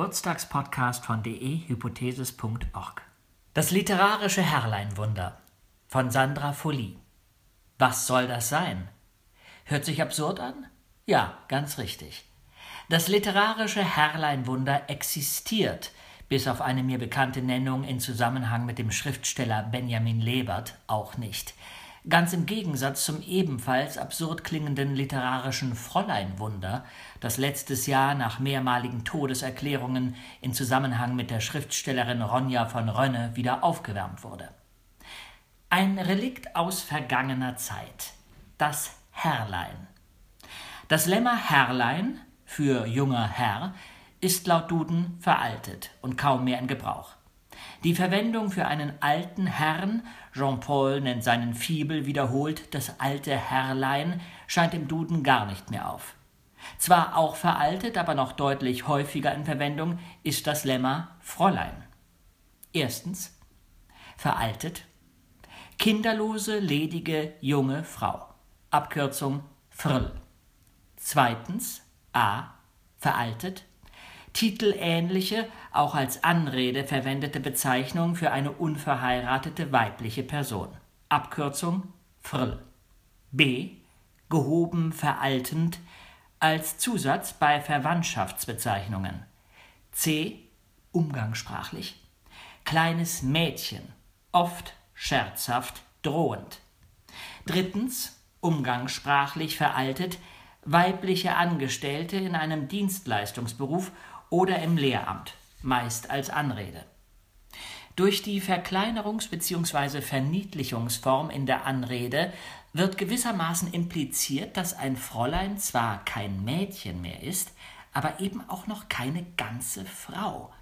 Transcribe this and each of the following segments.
Geburtstagspodcast von dehypothesis.org. Das literarische Herrleinwunder von Sandra Folie. Was soll das sein? Hört sich absurd an? Ja, ganz richtig. Das literarische Herrleinwunder existiert, bis auf eine mir bekannte Nennung in Zusammenhang mit dem Schriftsteller Benjamin Lebert, auch nicht. Ganz im Gegensatz zum ebenfalls absurd klingenden literarischen Fräuleinwunder, das letztes Jahr nach mehrmaligen Todeserklärungen in Zusammenhang mit der Schriftstellerin Ronja von Rönne wieder aufgewärmt wurde. Ein Relikt aus vergangener Zeit. Das Herrlein. Das Lemma Herrlein für junger Herr ist laut Duden veraltet und kaum mehr in Gebrauch. Die Verwendung für einen alten Herrn, Jean-Paul nennt seinen Fibel wiederholt das alte Herrlein, scheint im Duden gar nicht mehr auf. Zwar auch veraltet, aber noch deutlich häufiger in Verwendung ist das Lemma Fräulein. Erstens veraltet kinderlose, ledige, junge Frau. Abkürzung Frl. Zweitens a veraltet titelähnliche, auch als Anrede verwendete Bezeichnung für eine unverheiratete weibliche Person. Abkürzung Frl. b. gehoben veraltend als Zusatz bei Verwandtschaftsbezeichnungen. c. umgangssprachlich kleines Mädchen, oft scherzhaft, drohend. Drittens umgangssprachlich veraltet weibliche Angestellte in einem Dienstleistungsberuf oder im Lehramt, meist als Anrede. Durch die Verkleinerungs- bzw. Verniedlichungsform in der Anrede wird gewissermaßen impliziert, dass ein Fräulein zwar kein Mädchen mehr ist, aber eben auch noch keine ganze Frau,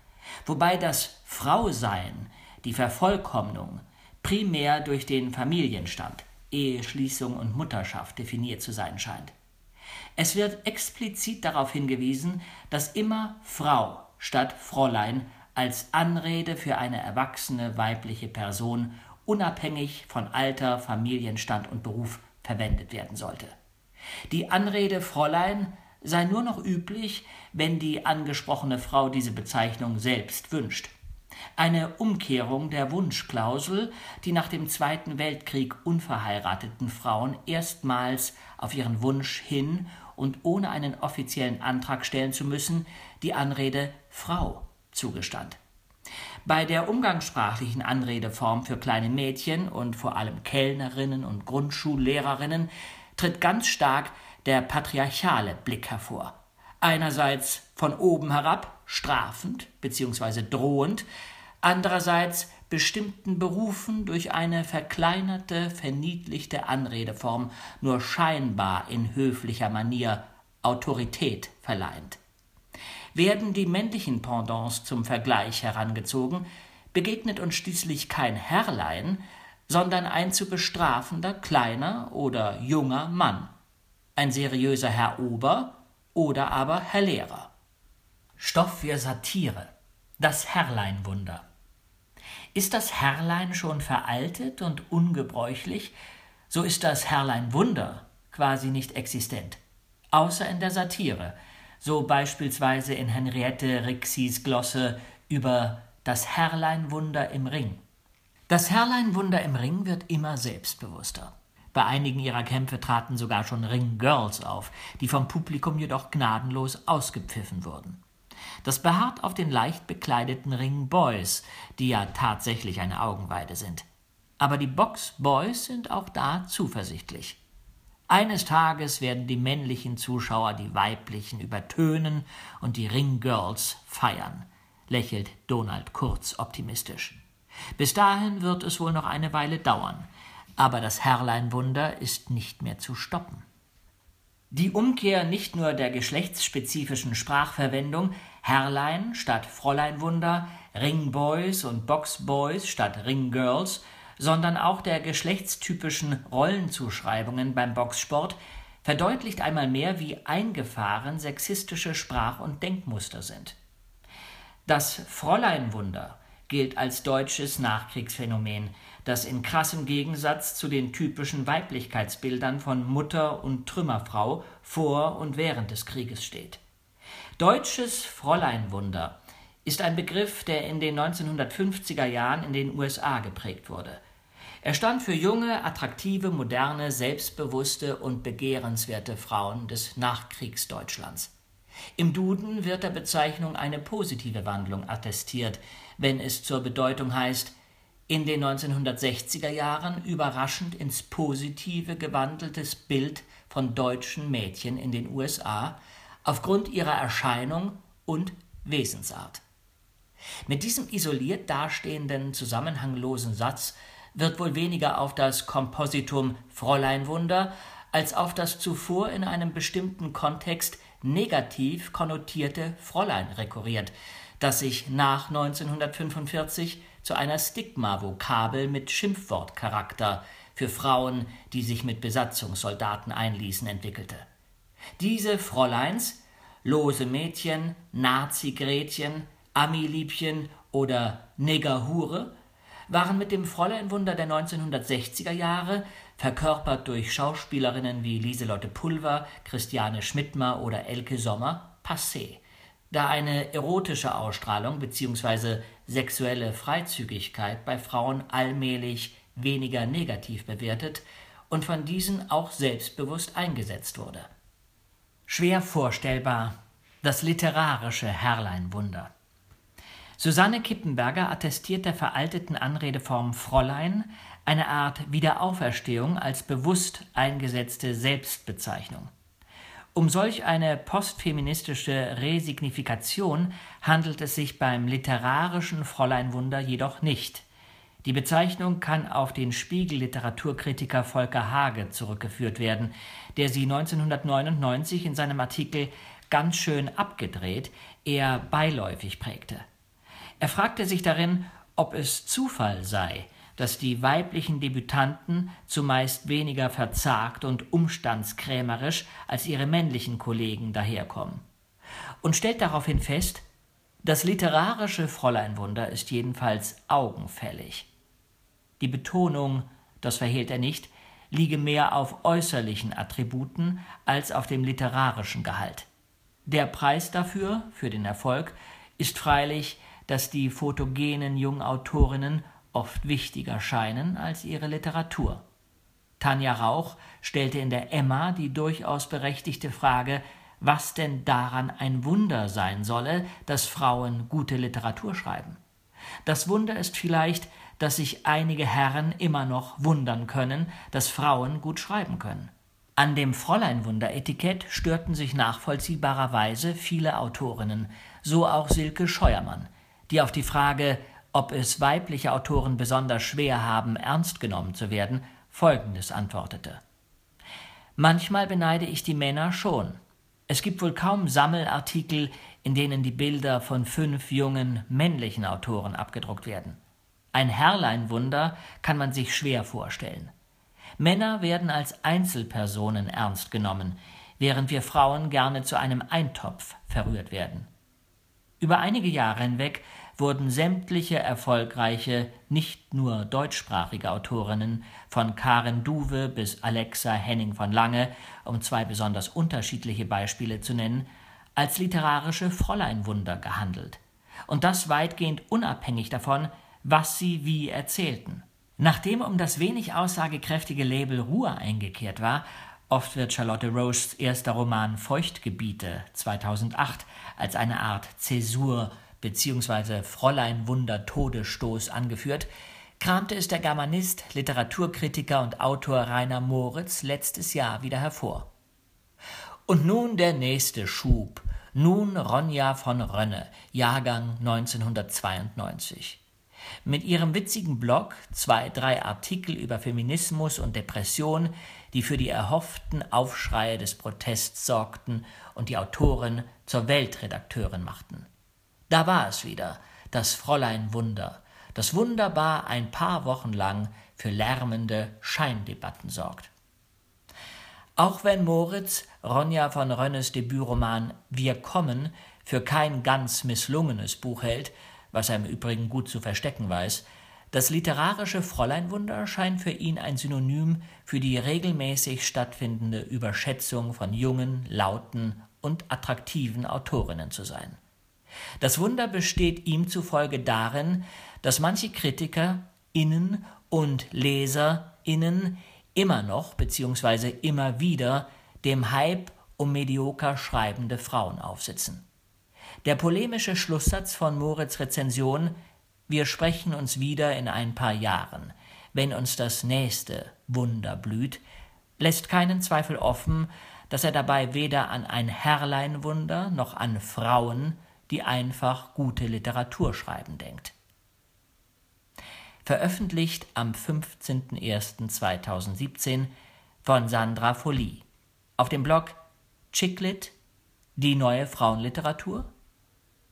wobei das Frausein, die Vervollkommnung, primär durch den Familienstand, Eheschließung und Mutterschaft definiert zu sein scheint. Es wird explizit darauf hingewiesen, dass immer Frau statt Fräulein als Anrede für eine erwachsene weibliche Person unabhängig von Alter, Familienstand und Beruf verwendet werden sollte. Die Anrede Fräulein sei nur noch üblich, wenn die angesprochene Frau diese Bezeichnung selbst wünscht. Eine Umkehrung der Wunschklausel, die nach dem Zweiten Weltkrieg unverheirateten Frauen erstmals auf ihren Wunsch hin und ohne einen offiziellen Antrag stellen zu müssen, die Anrede Frau zugestand. Bei der umgangssprachlichen Anredeform für kleine Mädchen und vor allem Kellnerinnen und Grundschullehrerinnen tritt ganz stark der patriarchale Blick hervor. Einerseits von oben herab, strafend bzw. drohend, andererseits bestimmten Berufen durch eine verkleinerte, verniedlichte Anredeform nur scheinbar in höflicher Manier Autorität verleihend. Werden die männlichen Pendants zum Vergleich herangezogen, begegnet uns schließlich kein Herrlein, sondern ein zu bestrafender kleiner oder junger Mann, ein seriöser Herr Ober oder aber Herr Lehrer. Stoff für Satire. Das Herrleinwunder. Ist das Herrlein schon veraltet und ungebräuchlich, so ist das Herrlein Wunder quasi nicht existent, außer in der Satire, so beispielsweise in Henriette Rixis Glosse über das Herrlein Wunder im Ring. Das Herrlein Wunder im Ring wird immer selbstbewusster. Bei einigen ihrer Kämpfe traten sogar schon Ring-Girls auf, die vom Publikum jedoch gnadenlos ausgepfiffen wurden. Das beharrt auf den leicht bekleideten Ring Boys, die ja tatsächlich eine Augenweide sind. Aber die Box Boys sind auch da zuversichtlich. Eines Tages werden die männlichen Zuschauer die weiblichen übertönen und die Ring Girls feiern, lächelt Donald Kurz optimistisch. Bis dahin wird es wohl noch eine Weile dauern, aber das Herrleinwunder ist nicht mehr zu stoppen. Die Umkehr nicht nur der geschlechtsspezifischen Sprachverwendung Herrlein statt Fräuleinwunder, Ringboys und Boxboys statt Ringgirls, sondern auch der geschlechtstypischen Rollenzuschreibungen beim Boxsport verdeutlicht einmal mehr, wie eingefahren sexistische Sprach- und Denkmuster sind. Das Fräuleinwunder gilt als deutsches Nachkriegsphänomen, das in krassem Gegensatz zu den typischen Weiblichkeitsbildern von Mutter und Trümmerfrau vor und während des Krieges steht. Deutsches Fräuleinwunder ist ein Begriff, der in den 1950er Jahren in den USA geprägt wurde. Er stand für junge, attraktive, moderne, selbstbewusste und begehrenswerte Frauen des Nachkriegsdeutschlands. Im Duden wird der Bezeichnung eine positive Wandlung attestiert, wenn es zur Bedeutung heißt, in den 1960er Jahren überraschend ins Positive gewandeltes Bild von deutschen Mädchen in den USA aufgrund ihrer Erscheinung und Wesensart. Mit diesem isoliert dastehenden, zusammenhanglosen Satz wird wohl weniger auf das Kompositum Fräuleinwunder als auf das zuvor in einem bestimmten Kontext negativ konnotierte Fräulein rekurriert, das sich nach 1945 zu einer Stigma-Vokabel mit Schimpfwortcharakter für Frauen, die sich mit Besatzungssoldaten einließen, entwickelte. Diese Fräuleins, lose Mädchen, Nazi-Gretchen, Ami-Liebchen oder Negerhure waren mit dem Fräuleinwunder der 1960er Jahre, verkörpert durch Schauspielerinnen wie Lieselotte Pulver, Christiane Schmidtmer oder Elke Sommer, passé, da eine erotische Ausstrahlung bzw. sexuelle Freizügigkeit bei Frauen allmählich weniger negativ bewertet und von diesen auch selbstbewusst eingesetzt wurde. Schwer vorstellbar das literarische Herrleinwunder. Susanne Kippenberger attestiert der veralteten Anredeform Fräulein eine Art Wiederauferstehung als bewusst eingesetzte Selbstbezeichnung. Um solch eine postfeministische Resignifikation handelt es sich beim literarischen Fräuleinwunder jedoch nicht. Die Bezeichnung kann auf den Spiegel-Literaturkritiker Volker Hage zurückgeführt werden, der sie 1999 in seinem Artikel ganz schön abgedreht eher beiläufig prägte. Er fragte sich darin, ob es Zufall sei, dass die weiblichen Debütanten zumeist weniger verzagt und umstandskrämerisch als ihre männlichen Kollegen daherkommen. Und stellt daraufhin fest, das literarische Fräuleinwunder ist jedenfalls augenfällig. Die Betonung, das verhehlt er nicht, liege mehr auf äußerlichen Attributen als auf dem literarischen Gehalt. Der Preis dafür, für den Erfolg, ist freilich dass die photogenen Jungautorinnen oft wichtiger scheinen als ihre Literatur. Tanja Rauch stellte in der Emma die durchaus berechtigte Frage, was denn daran ein Wunder sein solle, dass Frauen gute Literatur schreiben. Das Wunder ist vielleicht, dass sich einige Herren immer noch wundern können, dass Frauen gut schreiben können. An dem Fräuleinwunder-Etikett störten sich nachvollziehbarerweise viele Autorinnen, so auch Silke Scheuermann, die auf die Frage, ob es weibliche Autoren besonders schwer haben, ernst genommen zu werden, folgendes antwortete. Manchmal beneide ich die Männer schon. Es gibt wohl kaum Sammelartikel, in denen die Bilder von fünf jungen männlichen Autoren abgedruckt werden. Ein Herrleinwunder kann man sich schwer vorstellen. Männer werden als Einzelpersonen ernst genommen, während wir Frauen gerne zu einem Eintopf verrührt werden. Über einige Jahre hinweg wurden sämtliche erfolgreiche, nicht nur deutschsprachige Autorinnen, von Karen Duwe bis Alexa Henning von Lange, um zwei besonders unterschiedliche Beispiele zu nennen, als literarische Fräuleinwunder gehandelt. Und das weitgehend unabhängig davon, was sie wie erzählten. Nachdem um das wenig aussagekräftige Label Ruhe eingekehrt war, Oft wird Charlotte Roasts erster Roman Feuchtgebiete 2008 als eine Art Zäsur bzw. Fräulein Wunder Todesstoß angeführt, kramte es der Germanist, Literaturkritiker und Autor Rainer Moritz letztes Jahr wieder hervor. Und nun der nächste Schub. Nun Ronja von Rönne, Jahrgang 1992. Mit ihrem witzigen Blog, zwei, drei Artikel über Feminismus und Depression, die für die erhofften Aufschreie des Protests sorgten und die Autorin zur Weltredakteurin machten. Da war es wieder, das Fräulein Wunder, das wunderbar ein paar Wochen lang für lärmende Scheindebatten sorgt. Auch wenn Moritz Ronja von Rönnes Debütroman Wir kommen für kein ganz misslungenes Buch hält, was er im Übrigen gut zu verstecken weiß, das literarische Fräuleinwunder scheint für ihn ein Synonym für die regelmäßig stattfindende Überschätzung von jungen, lauten und attraktiven Autorinnen zu sein. Das Wunder besteht ihm zufolge darin, dass manche Kritiker innen und Leser innen immer noch bzw. immer wieder dem Hype um medioker schreibende Frauen aufsitzen. Der polemische Schlusssatz von Moritz Rezension Wir sprechen uns wieder in ein paar Jahren, wenn uns das nächste Wunder blüht, lässt keinen Zweifel offen, dass er dabei weder an ein Herrleinwunder noch an Frauen, die einfach gute Literatur schreiben, denkt. Veröffentlicht am 15.01.2017 von Sandra Folie auf dem Blog Chicklit, die neue Frauenliteratur,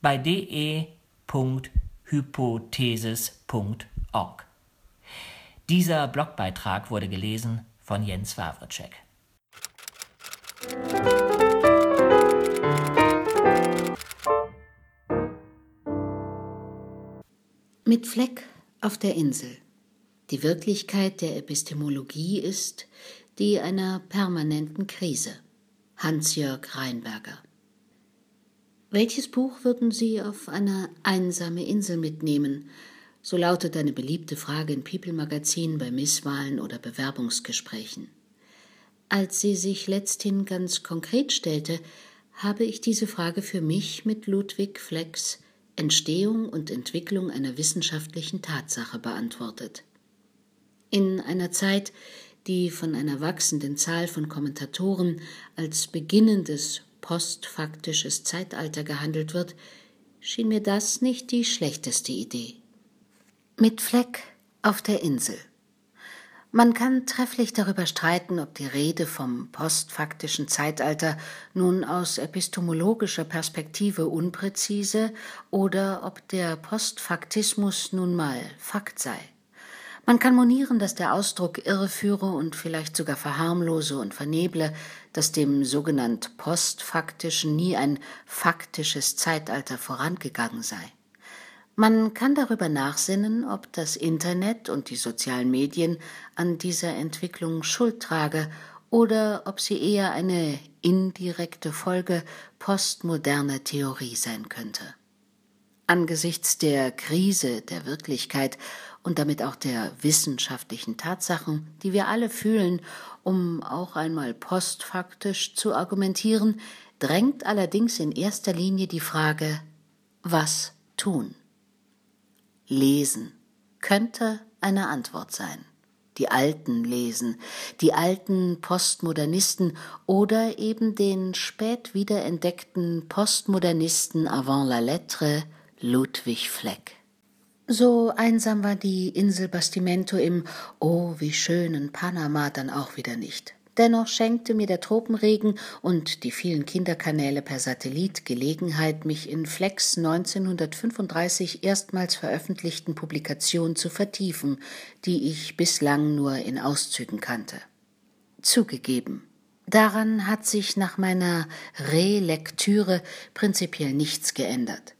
bei de.hypothesis.org. Dieser Blogbeitrag wurde gelesen von Jens Wawritschek. Mit Fleck auf der Insel. Die Wirklichkeit der Epistemologie ist die einer permanenten Krise. Hans-Jörg Reinberger. Welches Buch würden Sie auf eine einsame Insel mitnehmen? So lautet eine beliebte Frage in People Magazin bei Misswahlen oder Bewerbungsgesprächen. Als sie sich letzthin ganz konkret stellte, habe ich diese Frage für mich mit Ludwig Flecks Entstehung und Entwicklung einer wissenschaftlichen Tatsache beantwortet. In einer Zeit, die von einer wachsenden Zahl von Kommentatoren als beginnendes postfaktisches Zeitalter gehandelt wird, schien mir das nicht die schlechteste Idee. Mit Fleck auf der Insel. Man kann trefflich darüber streiten, ob die Rede vom postfaktischen Zeitalter nun aus epistemologischer Perspektive unpräzise oder ob der Postfaktismus nun mal Fakt sei. Man kann monieren, dass der Ausdruck irreführe und vielleicht sogar verharmlose und verneble, dass dem sogenannt postfaktischen nie ein faktisches Zeitalter vorangegangen sei. Man kann darüber nachsinnen, ob das Internet und die sozialen Medien an dieser Entwicklung Schuld trage oder ob sie eher eine indirekte Folge postmoderner Theorie sein könnte. Angesichts der Krise der Wirklichkeit und damit auch der wissenschaftlichen Tatsachen, die wir alle fühlen, um auch einmal postfaktisch zu argumentieren, drängt allerdings in erster Linie die Frage, was tun? Lesen könnte eine Antwort sein. Die Alten lesen, die alten Postmodernisten oder eben den spät wiederentdeckten Postmodernisten avant la lettre Ludwig Fleck. So einsam war die Insel Bastimento im Oh, wie schönen Panama dann auch wieder nicht. Dennoch schenkte mir der Tropenregen und die vielen Kinderkanäle per Satellit Gelegenheit, mich in Flecks 1935 erstmals veröffentlichten Publikation zu vertiefen, die ich bislang nur in Auszügen kannte. Zugegeben, daran hat sich nach meiner Relektüre prinzipiell nichts geändert.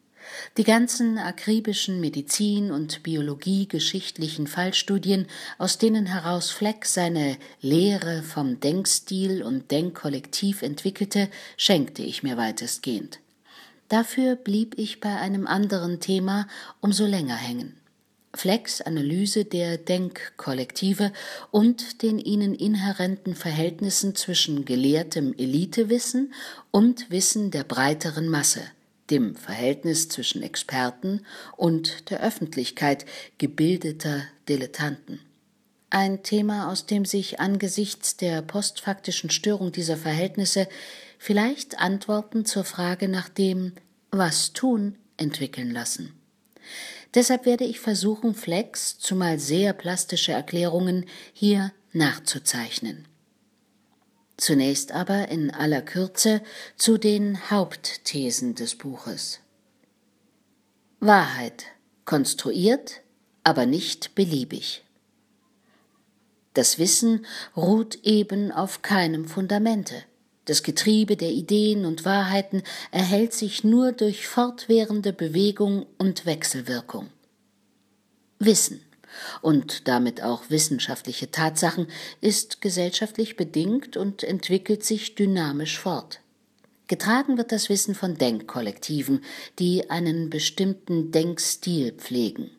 Die ganzen akribischen Medizin- und Biologie-geschichtlichen Fallstudien, aus denen heraus Fleck seine Lehre vom Denkstil und Denkkollektiv entwickelte, schenkte ich mir weitestgehend. Dafür blieb ich bei einem anderen Thema umso länger hängen. Flecks Analyse der Denkkollektive und den ihnen inhärenten Verhältnissen zwischen gelehrtem Elitewissen und Wissen der breiteren Masse – dem Verhältnis zwischen Experten und der Öffentlichkeit gebildeter Dilettanten. Ein Thema, aus dem sich angesichts der postfaktischen Störung dieser Verhältnisse vielleicht Antworten zur Frage nach dem Was tun entwickeln lassen. Deshalb werde ich versuchen, Flex, zumal sehr plastische Erklärungen, hier nachzuzeichnen. Zunächst aber in aller Kürze zu den Hauptthesen des Buches. Wahrheit konstruiert, aber nicht beliebig. Das Wissen ruht eben auf keinem Fundamente. Das Getriebe der Ideen und Wahrheiten erhält sich nur durch fortwährende Bewegung und Wechselwirkung. Wissen und damit auch wissenschaftliche Tatsachen ist gesellschaftlich bedingt und entwickelt sich dynamisch fort. Getragen wird das Wissen von Denkkollektiven, die einen bestimmten Denkstil pflegen.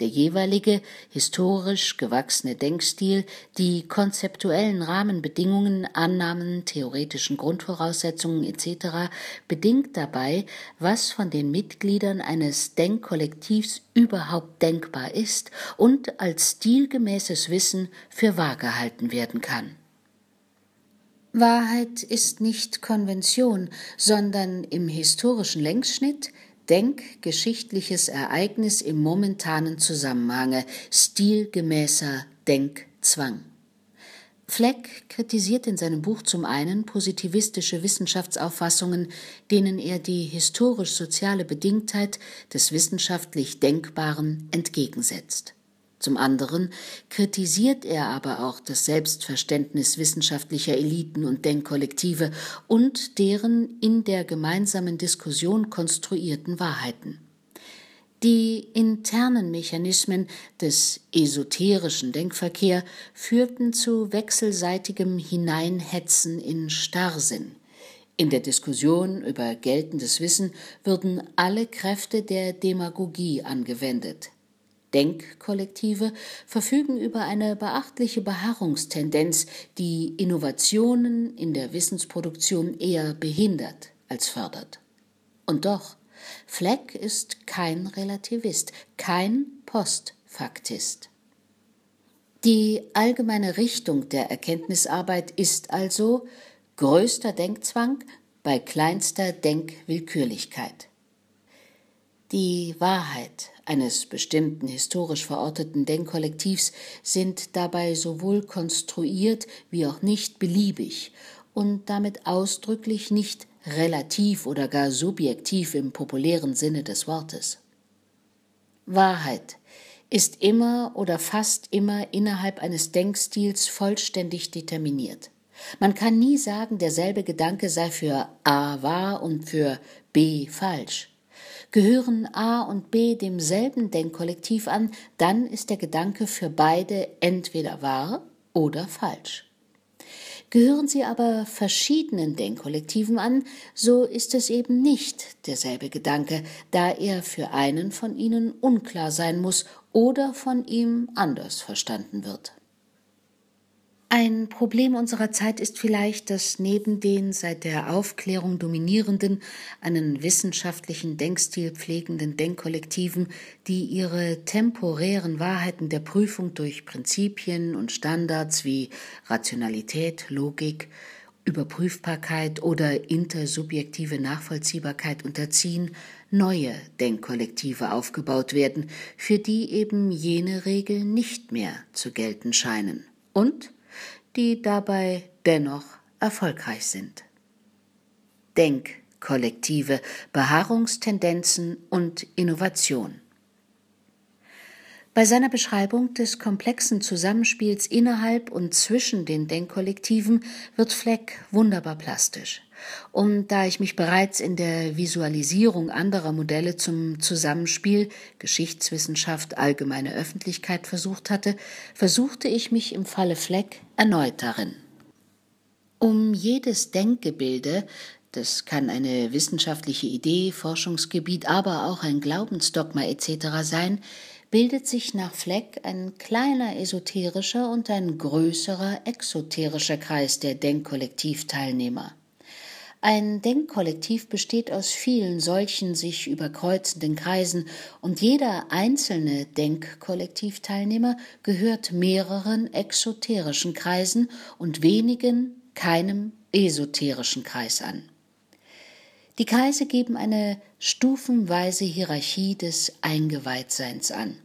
Der jeweilige historisch gewachsene Denkstil, die konzeptuellen Rahmenbedingungen, Annahmen, theoretischen Grundvoraussetzungen etc. bedingt dabei, was von den Mitgliedern eines Denkkollektivs überhaupt denkbar ist und als stilgemäßes Wissen für wahr gehalten werden kann. Wahrheit ist nicht Konvention, sondern im historischen Längsschnitt denkgeschichtliches Ereignis im momentanen Zusammenhange, stilgemäßer Denkzwang. Fleck kritisiert in seinem Buch zum einen positivistische Wissenschaftsauffassungen, denen er die historisch-soziale Bedingtheit des wissenschaftlich Denkbaren entgegensetzt. Zum anderen kritisiert er aber auch das Selbstverständnis wissenschaftlicher Eliten und Denkkollektive und deren in der gemeinsamen Diskussion konstruierten Wahrheiten. Die internen Mechanismen des esoterischen Denkverkehr führten zu wechselseitigem Hineinhetzen in Starrsinn. In der Diskussion über geltendes Wissen würden alle Kräfte der Demagogie angewendet. Denkkollektive verfügen über eine beachtliche Beharrungstendenz, die Innovationen in der Wissensproduktion eher behindert als fördert. Und doch, Fleck ist kein Relativist, kein Postfaktist. Die allgemeine Richtung der Erkenntnisarbeit ist also größter Denkzwang bei kleinster Denkwillkürlichkeit. Die Wahrheit eines bestimmten historisch verorteten Denkkollektivs sind dabei sowohl konstruiert wie auch nicht beliebig und damit ausdrücklich nicht relativ oder gar subjektiv im populären Sinne des Wortes. Wahrheit ist immer oder fast immer innerhalb eines Denkstils vollständig determiniert. Man kann nie sagen, derselbe Gedanke sei für A wahr und für B falsch. Gehören A und B demselben Denkkollektiv an, dann ist der Gedanke für beide entweder wahr oder falsch. Gehören sie aber verschiedenen Denkkollektiven an, so ist es eben nicht derselbe Gedanke, da er für einen von ihnen unklar sein muss oder von ihm anders verstanden wird. Ein Problem unserer Zeit ist vielleicht, dass neben den seit der Aufklärung dominierenden, einen wissenschaftlichen Denkstil pflegenden Denkkollektiven, die ihre temporären Wahrheiten der Prüfung durch Prinzipien und Standards wie Rationalität, Logik, Überprüfbarkeit oder intersubjektive Nachvollziehbarkeit unterziehen, neue Denkkollektive aufgebaut werden, für die eben jene Regeln nicht mehr zu gelten scheinen. Und die dabei dennoch erfolgreich sind. Denkkollektive, Beharrungstendenzen und Innovation. Bei seiner Beschreibung des komplexen Zusammenspiels innerhalb und zwischen den Denkkollektiven wird Fleck wunderbar plastisch. Und da ich mich bereits in der Visualisierung anderer Modelle zum Zusammenspiel Geschichtswissenschaft, allgemeine Öffentlichkeit versucht hatte, versuchte ich mich im Falle Fleck erneut darin. Um jedes Denkgebilde, das kann eine wissenschaftliche Idee, Forschungsgebiet, aber auch ein Glaubensdogma etc. sein, bildet sich nach Fleck ein kleiner esoterischer und ein größerer exoterischer Kreis der Denkkollektivteilnehmer. Ein Denkkollektiv besteht aus vielen solchen sich überkreuzenden Kreisen und jeder einzelne Denkkollektivteilnehmer gehört mehreren exoterischen Kreisen und wenigen keinem esoterischen Kreis an. Die Kreise geben eine stufenweise Hierarchie des Eingeweihtseins an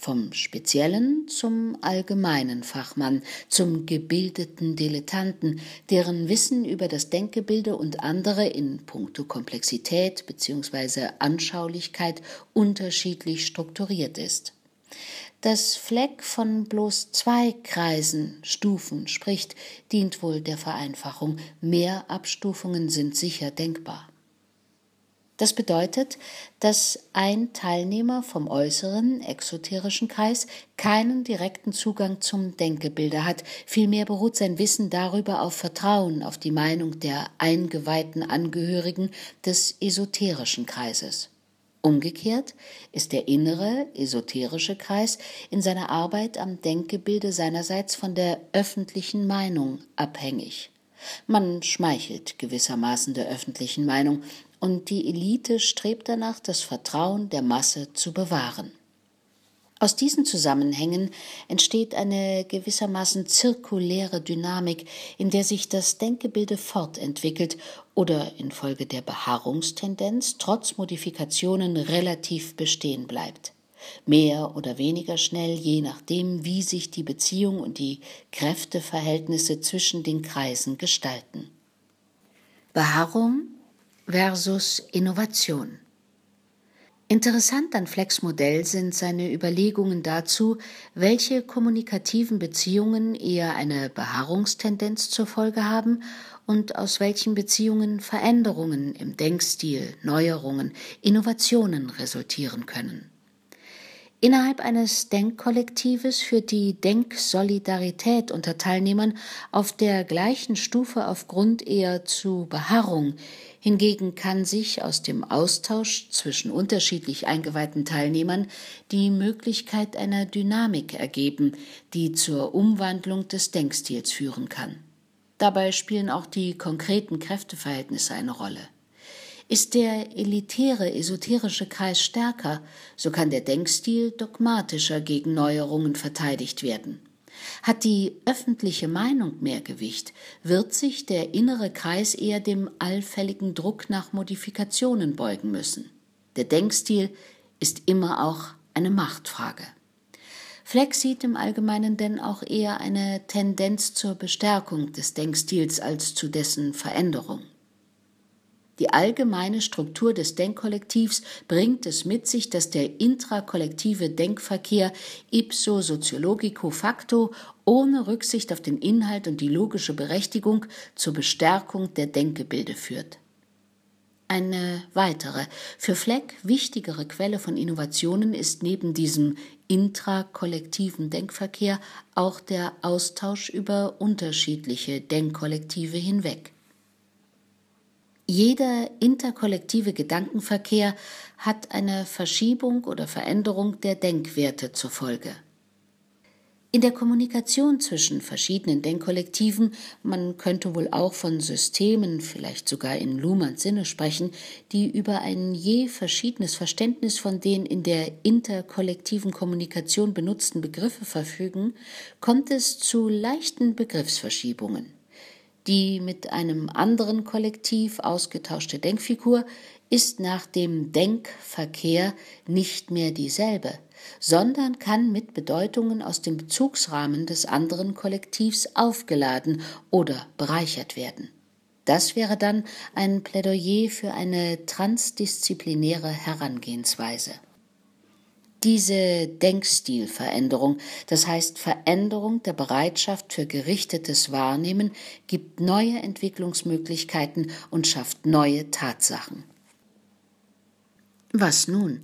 vom speziellen zum allgemeinen Fachmann, zum gebildeten Dilettanten, deren Wissen über das Denkgebilde und andere in puncto Komplexität bzw. Anschaulichkeit unterschiedlich strukturiert ist. Das Fleck von bloß zwei Kreisen, Stufen spricht, dient wohl der Vereinfachung. Mehr Abstufungen sind sicher denkbar. Das bedeutet, dass ein Teilnehmer vom äußeren, exoterischen Kreis keinen direkten Zugang zum Denkgebilde hat, vielmehr beruht sein Wissen darüber auf Vertrauen auf die Meinung der eingeweihten Angehörigen des esoterischen Kreises. Umgekehrt ist der innere, esoterische Kreis in seiner Arbeit am Denkgebilde seinerseits von der öffentlichen Meinung abhängig. Man schmeichelt gewissermaßen der öffentlichen Meinung, und die Elite strebt danach, das Vertrauen der Masse zu bewahren. Aus diesen Zusammenhängen entsteht eine gewissermaßen zirkuläre Dynamik, in der sich das Denkgebilde fortentwickelt oder infolge der Beharrungstendenz trotz Modifikationen relativ bestehen bleibt. Mehr oder weniger schnell, je nachdem, wie sich die Beziehung und die Kräfteverhältnisse zwischen den Kreisen gestalten. Beharrung versus Innovation. Interessant an Flecks Modell sind seine Überlegungen dazu, welche kommunikativen Beziehungen eher eine Beharrungstendenz zur Folge haben und aus welchen Beziehungen Veränderungen im Denkstil, Neuerungen, Innovationen resultieren können. Innerhalb eines Denkkollektives führt die Denksolidarität unter Teilnehmern auf der gleichen Stufe aufgrund eher zu Beharrung, Hingegen kann sich aus dem Austausch zwischen unterschiedlich eingeweihten Teilnehmern die Möglichkeit einer Dynamik ergeben, die zur Umwandlung des Denkstils führen kann. Dabei spielen auch die konkreten Kräfteverhältnisse eine Rolle. Ist der elitäre, esoterische Kreis stärker, so kann der Denkstil dogmatischer gegen Neuerungen verteidigt werden. Hat die öffentliche Meinung mehr Gewicht, wird sich der innere Kreis eher dem allfälligen Druck nach Modifikationen beugen müssen. Der Denkstil ist immer auch eine Machtfrage. Fleck sieht im Allgemeinen denn auch eher eine Tendenz zur Bestärkung des Denkstils als zu dessen Veränderung. Die allgemeine Struktur des Denkkollektivs bringt es mit sich, dass der intrakollektive Denkverkehr ipso sociologico facto ohne Rücksicht auf den Inhalt und die logische Berechtigung zur Bestärkung der Denkgebilde führt. Eine weitere, für Fleck wichtigere Quelle von Innovationen ist neben diesem intrakollektiven Denkverkehr auch der Austausch über unterschiedliche Denkkollektive hinweg. Jeder interkollektive Gedankenverkehr hat eine Verschiebung oder Veränderung der Denkwerte zur Folge. In der Kommunikation zwischen verschiedenen Denkkollektiven, man könnte wohl auch von Systemen, vielleicht sogar in Luhmanns Sinne sprechen, die über ein je verschiedenes Verständnis von den in der interkollektiven Kommunikation benutzten Begriffe verfügen, kommt es zu leichten Begriffsverschiebungen. Die mit einem anderen Kollektiv ausgetauschte Denkfigur ist nach dem Denkverkehr nicht mehr dieselbe, sondern kann mit Bedeutungen aus dem Bezugsrahmen des anderen Kollektivs aufgeladen oder bereichert werden. Das wäre dann ein Plädoyer für eine transdisziplinäre Herangehensweise. Diese Denkstilveränderung, das heißt Veränderung der Bereitschaft für gerichtetes Wahrnehmen, gibt neue Entwicklungsmöglichkeiten und schafft neue Tatsachen. Was nun?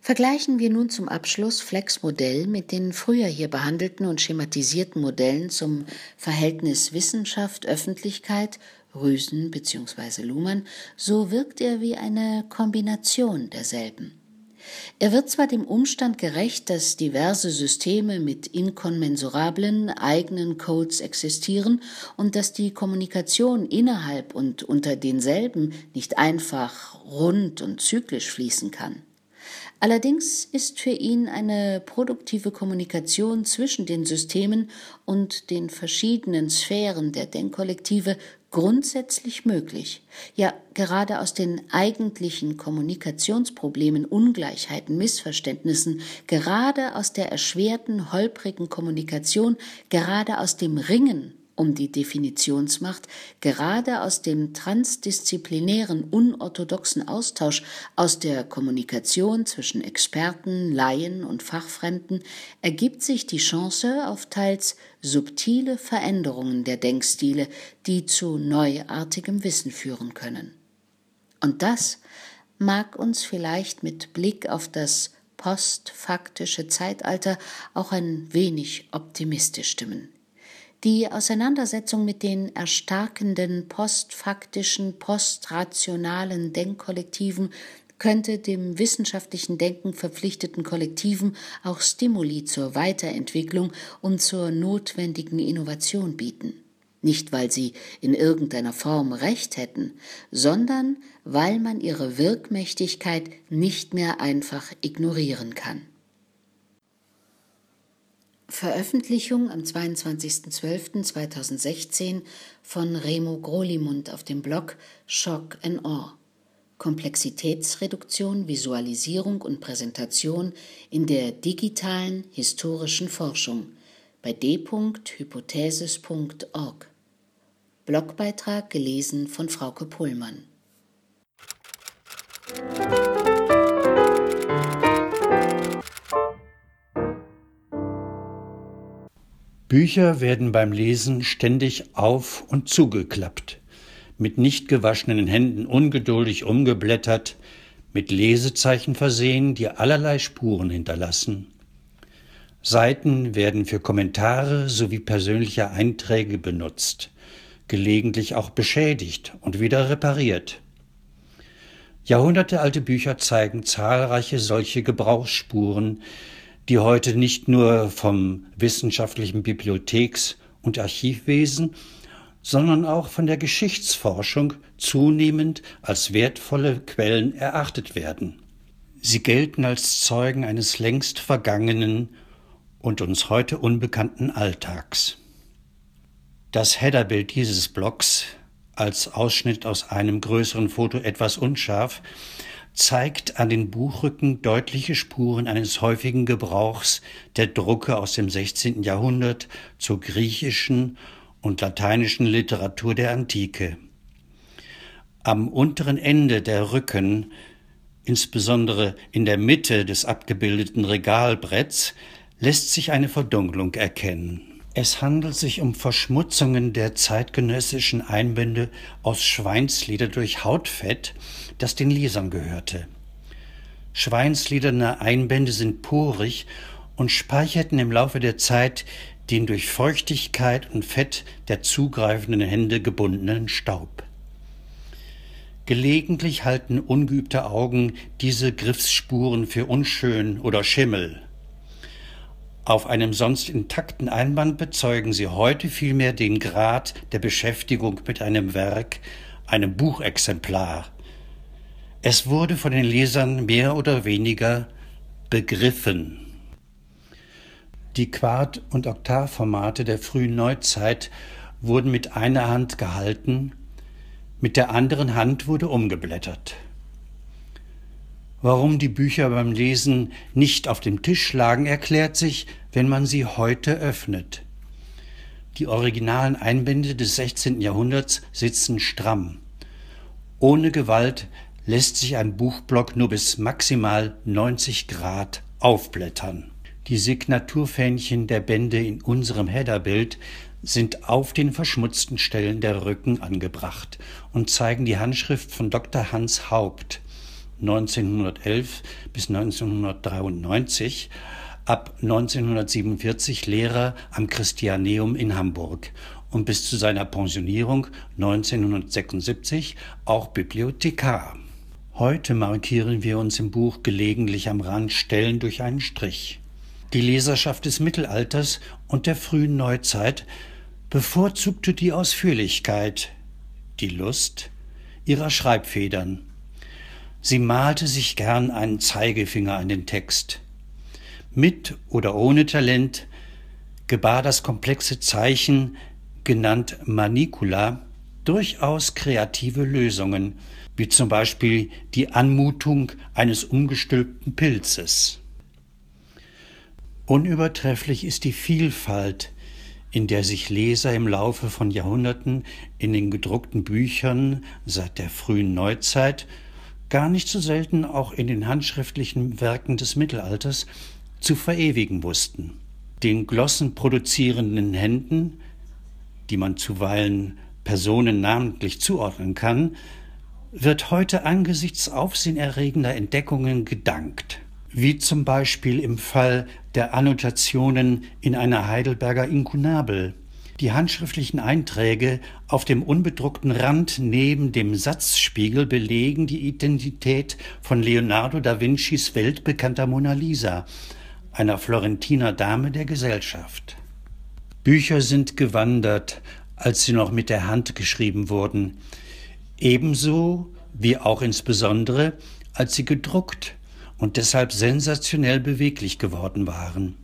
Vergleichen wir nun zum Abschluss Flecks Modell mit den früher hier behandelten und schematisierten Modellen zum Verhältnis Wissenschaft-Öffentlichkeit, Rüsen bzw. Luhmann, so wirkt er wie eine Kombination derselben. Er wird zwar dem Umstand gerecht, dass diverse Systeme mit inkommensurablen eigenen Codes existieren und dass die Kommunikation innerhalb und unter denselben nicht einfach rund und zyklisch fließen kann. Allerdings ist für ihn eine produktive Kommunikation zwischen den Systemen und den verschiedenen Sphären der Denkkollektive grundsätzlich möglich. Ja, gerade aus den eigentlichen Kommunikationsproblemen, Ungleichheiten, Missverständnissen, gerade aus der erschwerten, holprigen Kommunikation, gerade aus dem Ringen um die Definitionsmacht, gerade aus dem transdisziplinären, unorthodoxen Austausch, aus der Kommunikation zwischen Experten, Laien und Fachfremden, ergibt sich die Chance auf teils subtile Veränderungen der Denkstile, die zu neuartigem Wissen führen können. Und das mag uns vielleicht mit Blick auf das postfaktische Zeitalter auch ein wenig optimistisch stimmen. Die Auseinandersetzung mit den erstarkenden postfaktischen, postrationalen Denkkollektiven könnte dem wissenschaftlichen Denken verpflichteten Kollektiven auch Stimuli zur Weiterentwicklung und zur notwendigen Innovation bieten. Nicht, weil sie in irgendeiner Form Recht hätten, sondern weil man ihre Wirkmächtigkeit nicht mehr einfach ignorieren kann. Veröffentlichung am 22.12.2016 von Remo Grolimund auf dem Blog Shock and Awe. Komplexitätsreduktion, Visualisierung und Präsentation in der digitalen historischen Forschung bei d.hypothesis.org. Blogbeitrag gelesen von Frauke Pullmann. Bücher werden beim Lesen ständig auf und zugeklappt mit nicht gewaschenen Händen ungeduldig umgeblättert, mit Lesezeichen versehen, die allerlei Spuren hinterlassen. Seiten werden für Kommentare sowie persönliche Einträge benutzt, gelegentlich auch beschädigt und wieder repariert. Jahrhundertealte Bücher zeigen zahlreiche solche Gebrauchsspuren, die heute nicht nur vom wissenschaftlichen Bibliotheks- und Archivwesen, sondern auch von der Geschichtsforschung zunehmend als wertvolle Quellen erachtet werden. Sie gelten als Zeugen eines längst vergangenen und uns heute unbekannten Alltags. Das Headerbild dieses Blocks, als Ausschnitt aus einem größeren Foto etwas unscharf, zeigt an den Buchrücken deutliche Spuren eines häufigen Gebrauchs der Drucke aus dem 16. Jahrhundert zur griechischen und lateinischen Literatur der Antike. Am unteren Ende der Rücken, insbesondere in der Mitte des abgebildeten Regalbretts, lässt sich eine Verdunklung erkennen. Es handelt sich um Verschmutzungen der zeitgenössischen Einbände aus Schweinsleder durch Hautfett, das den Lesern gehörte. Schweinslederne Einbände sind porig und speicherten im Laufe der Zeit den durch Feuchtigkeit und Fett der zugreifenden Hände gebundenen Staub. Gelegentlich halten ungeübte Augen diese Griffsspuren für unschön oder Schimmel. Auf einem sonst intakten Einband bezeugen sie heute vielmehr den Grad der Beschäftigung mit einem Werk, einem Buchexemplar. Es wurde von den Lesern mehr oder weniger begriffen. Die Quart- und Oktavformate der frühen Neuzeit wurden mit einer Hand gehalten, mit der anderen Hand wurde umgeblättert. Warum die Bücher beim Lesen nicht auf dem Tisch lagen, erklärt sich, wenn man sie heute öffnet. Die originalen Einbände des 16. Jahrhunderts sitzen stramm. Ohne Gewalt lässt sich ein Buchblock nur bis maximal 90 Grad aufblättern. Die Signaturfähnchen der Bände in unserem Headerbild sind auf den verschmutzten Stellen der Rücken angebracht und zeigen die Handschrift von Dr. Hans Haupt 1911 bis 1993, ab 1947 Lehrer am Christianeum in Hamburg und bis zu seiner Pensionierung 1976 auch Bibliothekar. Heute markieren wir uns im Buch gelegentlich am Rand Stellen durch einen Strich. Die Leserschaft des Mittelalters und der frühen Neuzeit bevorzugte die Ausführlichkeit, die Lust ihrer Schreibfedern. Sie malte sich gern einen Zeigefinger an den Text. Mit oder ohne Talent gebar das komplexe Zeichen, genannt Manicula, durchaus kreative Lösungen, wie zum Beispiel die Anmutung eines umgestülpten Pilzes. Unübertrefflich ist die Vielfalt, in der sich Leser im Laufe von Jahrhunderten in den gedruckten Büchern seit der frühen Neuzeit, gar nicht so selten auch in den handschriftlichen Werken des Mittelalters, zu verewigen wussten. Den Glossen produzierenden Händen, die man zuweilen Personen namentlich zuordnen kann, wird heute angesichts aufsehenerregender Entdeckungen gedankt, wie zum Beispiel im Fall der Annotationen in einer Heidelberger Inkunabel. Die handschriftlichen Einträge auf dem unbedruckten Rand neben dem Satzspiegel belegen die Identität von Leonardo da Vincis weltbekannter Mona Lisa, einer Florentiner Dame der Gesellschaft. Bücher sind gewandert, als sie noch mit der Hand geschrieben wurden, ebenso wie auch insbesondere, als sie gedruckt und deshalb sensationell beweglich geworden waren.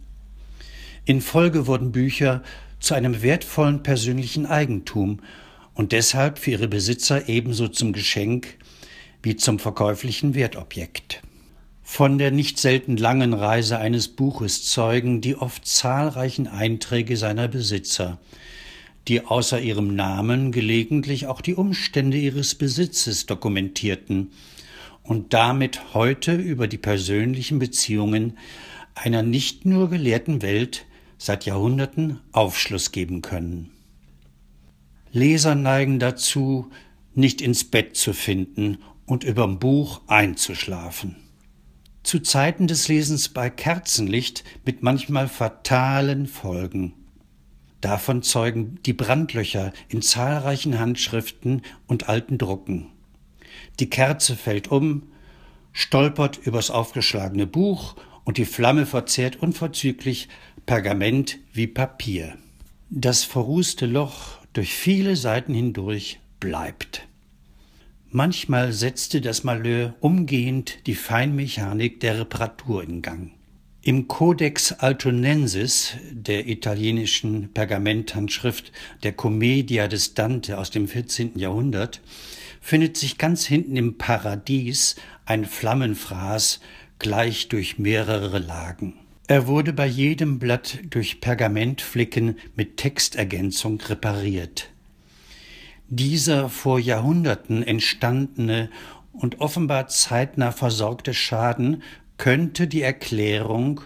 In Folge wurden Bücher zu einem wertvollen persönlichen Eigentum und deshalb für ihre Besitzer ebenso zum Geschenk wie zum verkäuflichen Wertobjekt. Von der nicht selten langen Reise eines Buches zeugen die oft zahlreichen Einträge seiner Besitzer, die außer ihrem Namen gelegentlich auch die Umstände ihres Besitzes dokumentierten und damit heute über die persönlichen Beziehungen einer nicht nur gelehrten Welt seit Jahrhunderten Aufschluss geben können. Leser neigen dazu, nicht ins Bett zu finden und überm Buch einzuschlafen. Zu Zeiten des Lesens bei Kerzenlicht mit manchmal fatalen Folgen. Davon zeugen die Brandlöcher in zahlreichen Handschriften und alten Drucken. Die Kerze fällt um, stolpert übers aufgeschlagene Buch und die Flamme verzehrt unverzüglich Pergament wie Papier. Das verrußte Loch durch viele Seiten hindurch bleibt. Manchmal setzte das Malheur umgehend die Feinmechanik der Reparatur in Gang. Im Codex Altonensis, der italienischen Pergamenthandschrift der Commedia des Dante aus dem 14. Jahrhundert, findet sich ganz hinten im Paradies ein Flammenfraß gleich durch mehrere Lagen. Er wurde bei jedem Blatt durch Pergamentflicken mit Textergänzung repariert. Dieser vor Jahrhunderten entstandene und offenbar zeitnah versorgte Schaden könnte die Erklärung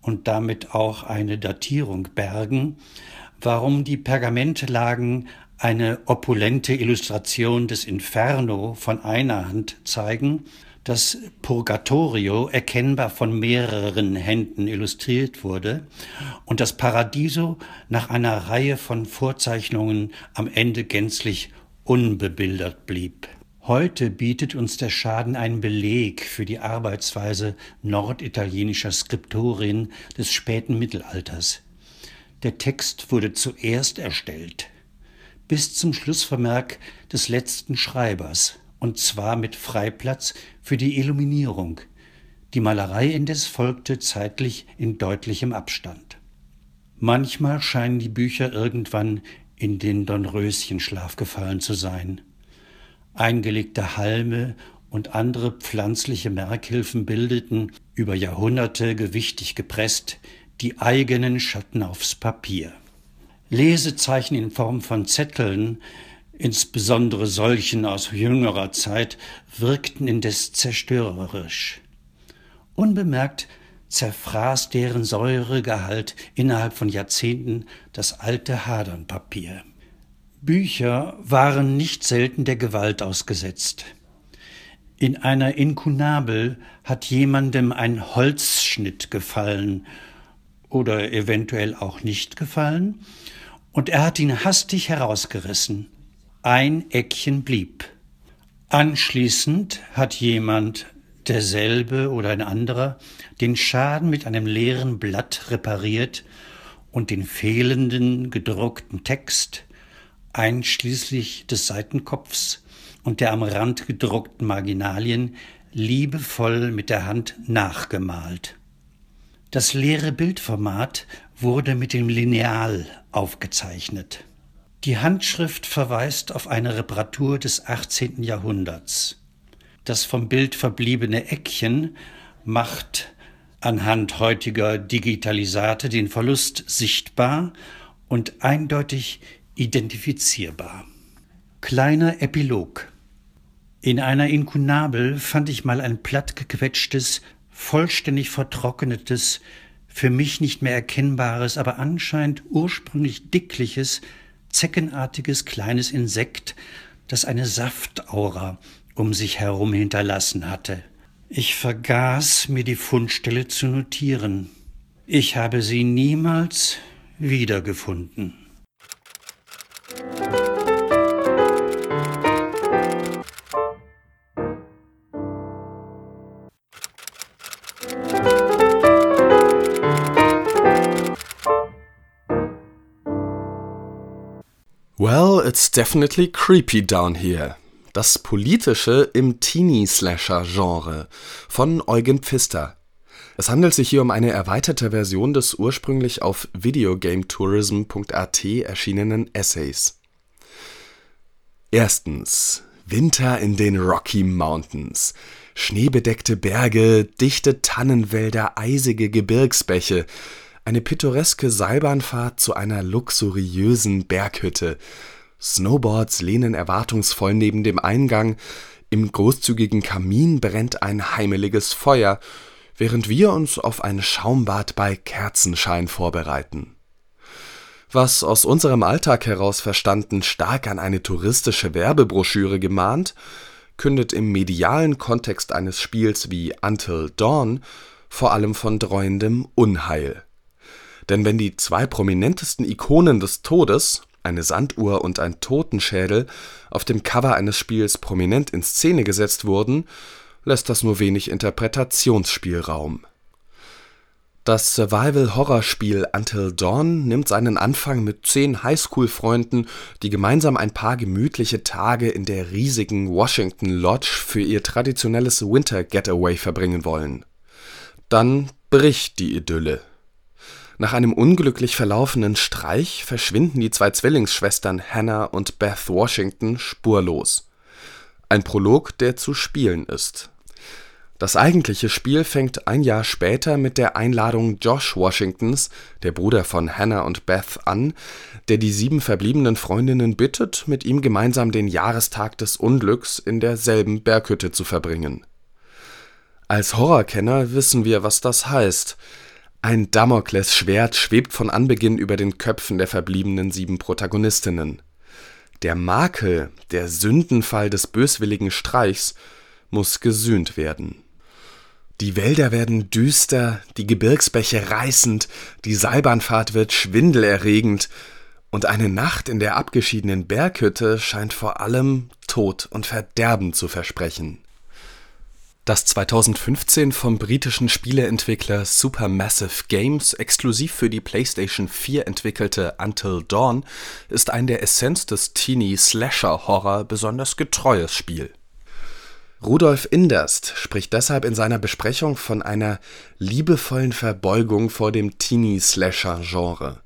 und damit auch eine Datierung bergen, warum die Pergamentlagen eine opulente Illustration des Inferno von einer Hand zeigen, das Purgatorio erkennbar von mehreren Händen illustriert wurde und das Paradiso nach einer Reihe von Vorzeichnungen am Ende gänzlich unbebildert blieb. Heute bietet uns der Schaden einen Beleg für die Arbeitsweise norditalienischer Skriptorien des späten Mittelalters. Der Text wurde zuerst erstellt, bis zum Schlussvermerk des letzten Schreibers, und zwar mit Freiplatz für die Illuminierung. Die Malerei indes folgte zeitlich in deutlichem Abstand. Manchmal scheinen die Bücher irgendwann in den Dornröschenschlaf gefallen zu sein. Eingelegte Halme und andere pflanzliche Merkhilfen bildeten, über Jahrhunderte gewichtig gepresst, die eigenen Schatten aufs Papier. Lesezeichen in Form von Zetteln, insbesondere solchen aus jüngerer Zeit, wirkten indes zerstörerisch. Unbemerkt zerfraß deren Säuregehalt innerhalb von Jahrzehnten das alte Hadernpapier. Bücher waren nicht selten der Gewalt ausgesetzt. In einer Inkunabel hat jemandem ein Holzschnitt gefallen oder eventuell auch nicht gefallen, und er hat ihn hastig herausgerissen. Ein Eckchen blieb. Anschließend hat jemand, derselbe oder ein anderer, den Schaden mit einem leeren Blatt repariert und den fehlenden gedruckten Text einschließlich des Seitenkopfs und der am Rand gedruckten Marginalien, liebevoll mit der Hand nachgemalt. Das leere Bildformat wurde mit dem Lineal aufgezeichnet. Die Handschrift verweist auf eine Reparatur des 18. Jahrhunderts. Das vom Bild verbliebene Eckchen macht anhand heutiger Digitalisate den Verlust sichtbar und eindeutig identifizierbar. Kleiner Epilog. In einer Inkunabel fand ich mal ein plattgequetschtes, vollständig vertrocknetes, für mich nicht mehr erkennbares, aber anscheinend ursprünglich dickliches, zeckenartiges kleines Insekt, das eine Saftaura um sich herum hinterlassen hatte. Ich vergaß, mir die Fundstelle zu notieren. Ich habe sie niemals wiedergefunden. It's definitely creepy down here. Das Politische im Teenie-Slasher-Genre von Eugen Pfister. Es handelt sich hier um eine erweiterte Version des ursprünglich auf videogametourism.at erschienenen Essays. Erstens Winter in den Rocky Mountains. Schneebedeckte Berge, dichte Tannenwälder, eisige Gebirgsbäche, eine pittoreske Seilbahnfahrt zu einer luxuriösen Berghütte, Snowboards lehnen erwartungsvoll neben dem Eingang, im großzügigen Kamin brennt ein heimeliges Feuer, während wir uns auf ein Schaumbad bei Kerzenschein vorbereiten. Was aus unserem Alltag heraus verstanden stark an eine touristische Werbebroschüre gemahnt, kündet im medialen Kontext eines Spiels wie Until Dawn vor allem von dreuendem Unheil. Denn wenn die zwei prominentesten Ikonen des Todes eine Sanduhr und ein Totenschädel auf dem Cover eines Spiels prominent in Szene gesetzt wurden, lässt das nur wenig Interpretationsspielraum. Das Survival-Horror-Spiel Until Dawn nimmt seinen Anfang mit zehn Highschool-Freunden, die gemeinsam ein paar gemütliche Tage in der riesigen Washington Lodge für ihr traditionelles Winter Getaway verbringen wollen. Dann bricht die Idylle nach einem unglücklich verlaufenen Streich verschwinden die zwei Zwillingsschwestern Hannah und Beth Washington spurlos. Ein Prolog, der zu spielen ist. Das eigentliche Spiel fängt ein Jahr später mit der Einladung Josh Washingtons, der Bruder von Hannah und Beth, an, der die sieben verbliebenen Freundinnen bittet, mit ihm gemeinsam den Jahrestag des Unglücks in derselben Berghütte zu verbringen. Als Horrorkenner wissen wir, was das heißt – ein Damoklesschwert schwebt von Anbeginn über den Köpfen der verbliebenen sieben Protagonistinnen. Der Makel, der Sündenfall des böswilligen Streichs, muss gesühnt werden. Die Wälder werden düster, die Gebirgsbäche reißend, die Seilbahnfahrt wird schwindelerregend, und eine Nacht in der abgeschiedenen Berghütte scheint vor allem Tod und Verderben zu versprechen das 2015 vom britischen Spieleentwickler Supermassive Games exklusiv für die PlayStation 4 entwickelte Until Dawn ist ein der Essenz des Teenie-Slasher-Horror besonders getreues Spiel. Rudolf Inderst spricht deshalb in seiner Besprechung von einer liebevollen Verbeugung vor dem Teenie-Slasher-Genre.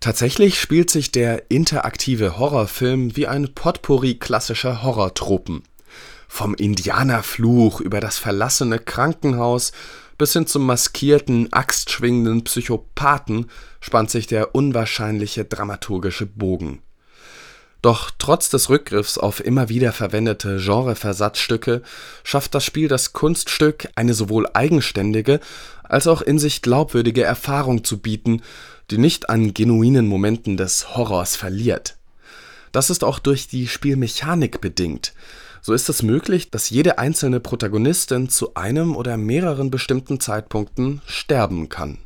Tatsächlich spielt sich der interaktive Horrorfilm wie ein Potpourri klassischer Horrortropen vom Indianerfluch über das verlassene Krankenhaus bis hin zum maskierten, axtschwingenden Psychopathen spannt sich der unwahrscheinliche dramaturgische Bogen. Doch trotz des Rückgriffs auf immer wieder verwendete Genreversatzstücke schafft das Spiel das Kunststück, eine sowohl eigenständige als auch in sich glaubwürdige Erfahrung zu bieten, die nicht an genuinen Momenten des Horrors verliert. Das ist auch durch die Spielmechanik bedingt. So ist es möglich, dass jede einzelne Protagonistin zu einem oder mehreren bestimmten Zeitpunkten sterben kann.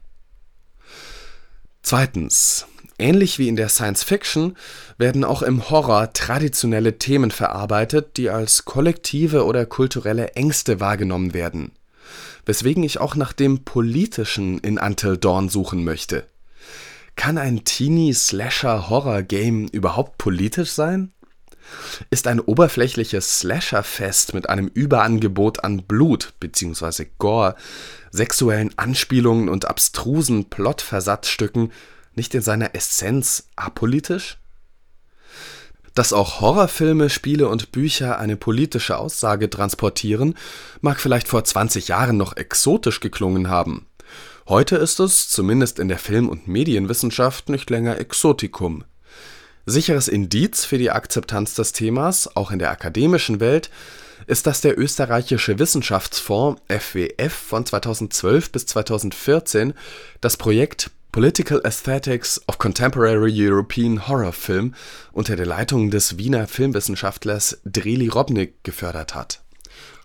Zweitens. Ähnlich wie in der Science Fiction werden auch im Horror traditionelle Themen verarbeitet, die als kollektive oder kulturelle Ängste wahrgenommen werden. Weswegen ich auch nach dem Politischen in Until Dawn suchen möchte. Kann ein Teenie-Slasher-Horror-Game überhaupt politisch sein? Ist ein oberflächliches Slasher-Fest mit einem Überangebot an Blut bzw. Gore, sexuellen Anspielungen und abstrusen Plotversatzstücken nicht in seiner Essenz apolitisch? Dass auch Horrorfilme, Spiele und Bücher eine politische Aussage transportieren, mag vielleicht vor 20 Jahren noch exotisch geklungen haben. Heute ist es, zumindest in der Film- und Medienwissenschaft, nicht länger Exotikum. Sicheres Indiz für die Akzeptanz des Themas, auch in der akademischen Welt, ist, dass der österreichische Wissenschaftsfonds FWF von 2012 bis 2014 das Projekt Political Aesthetics of Contemporary European Horror Film unter der Leitung des Wiener Filmwissenschaftlers Dreli Robnik gefördert hat.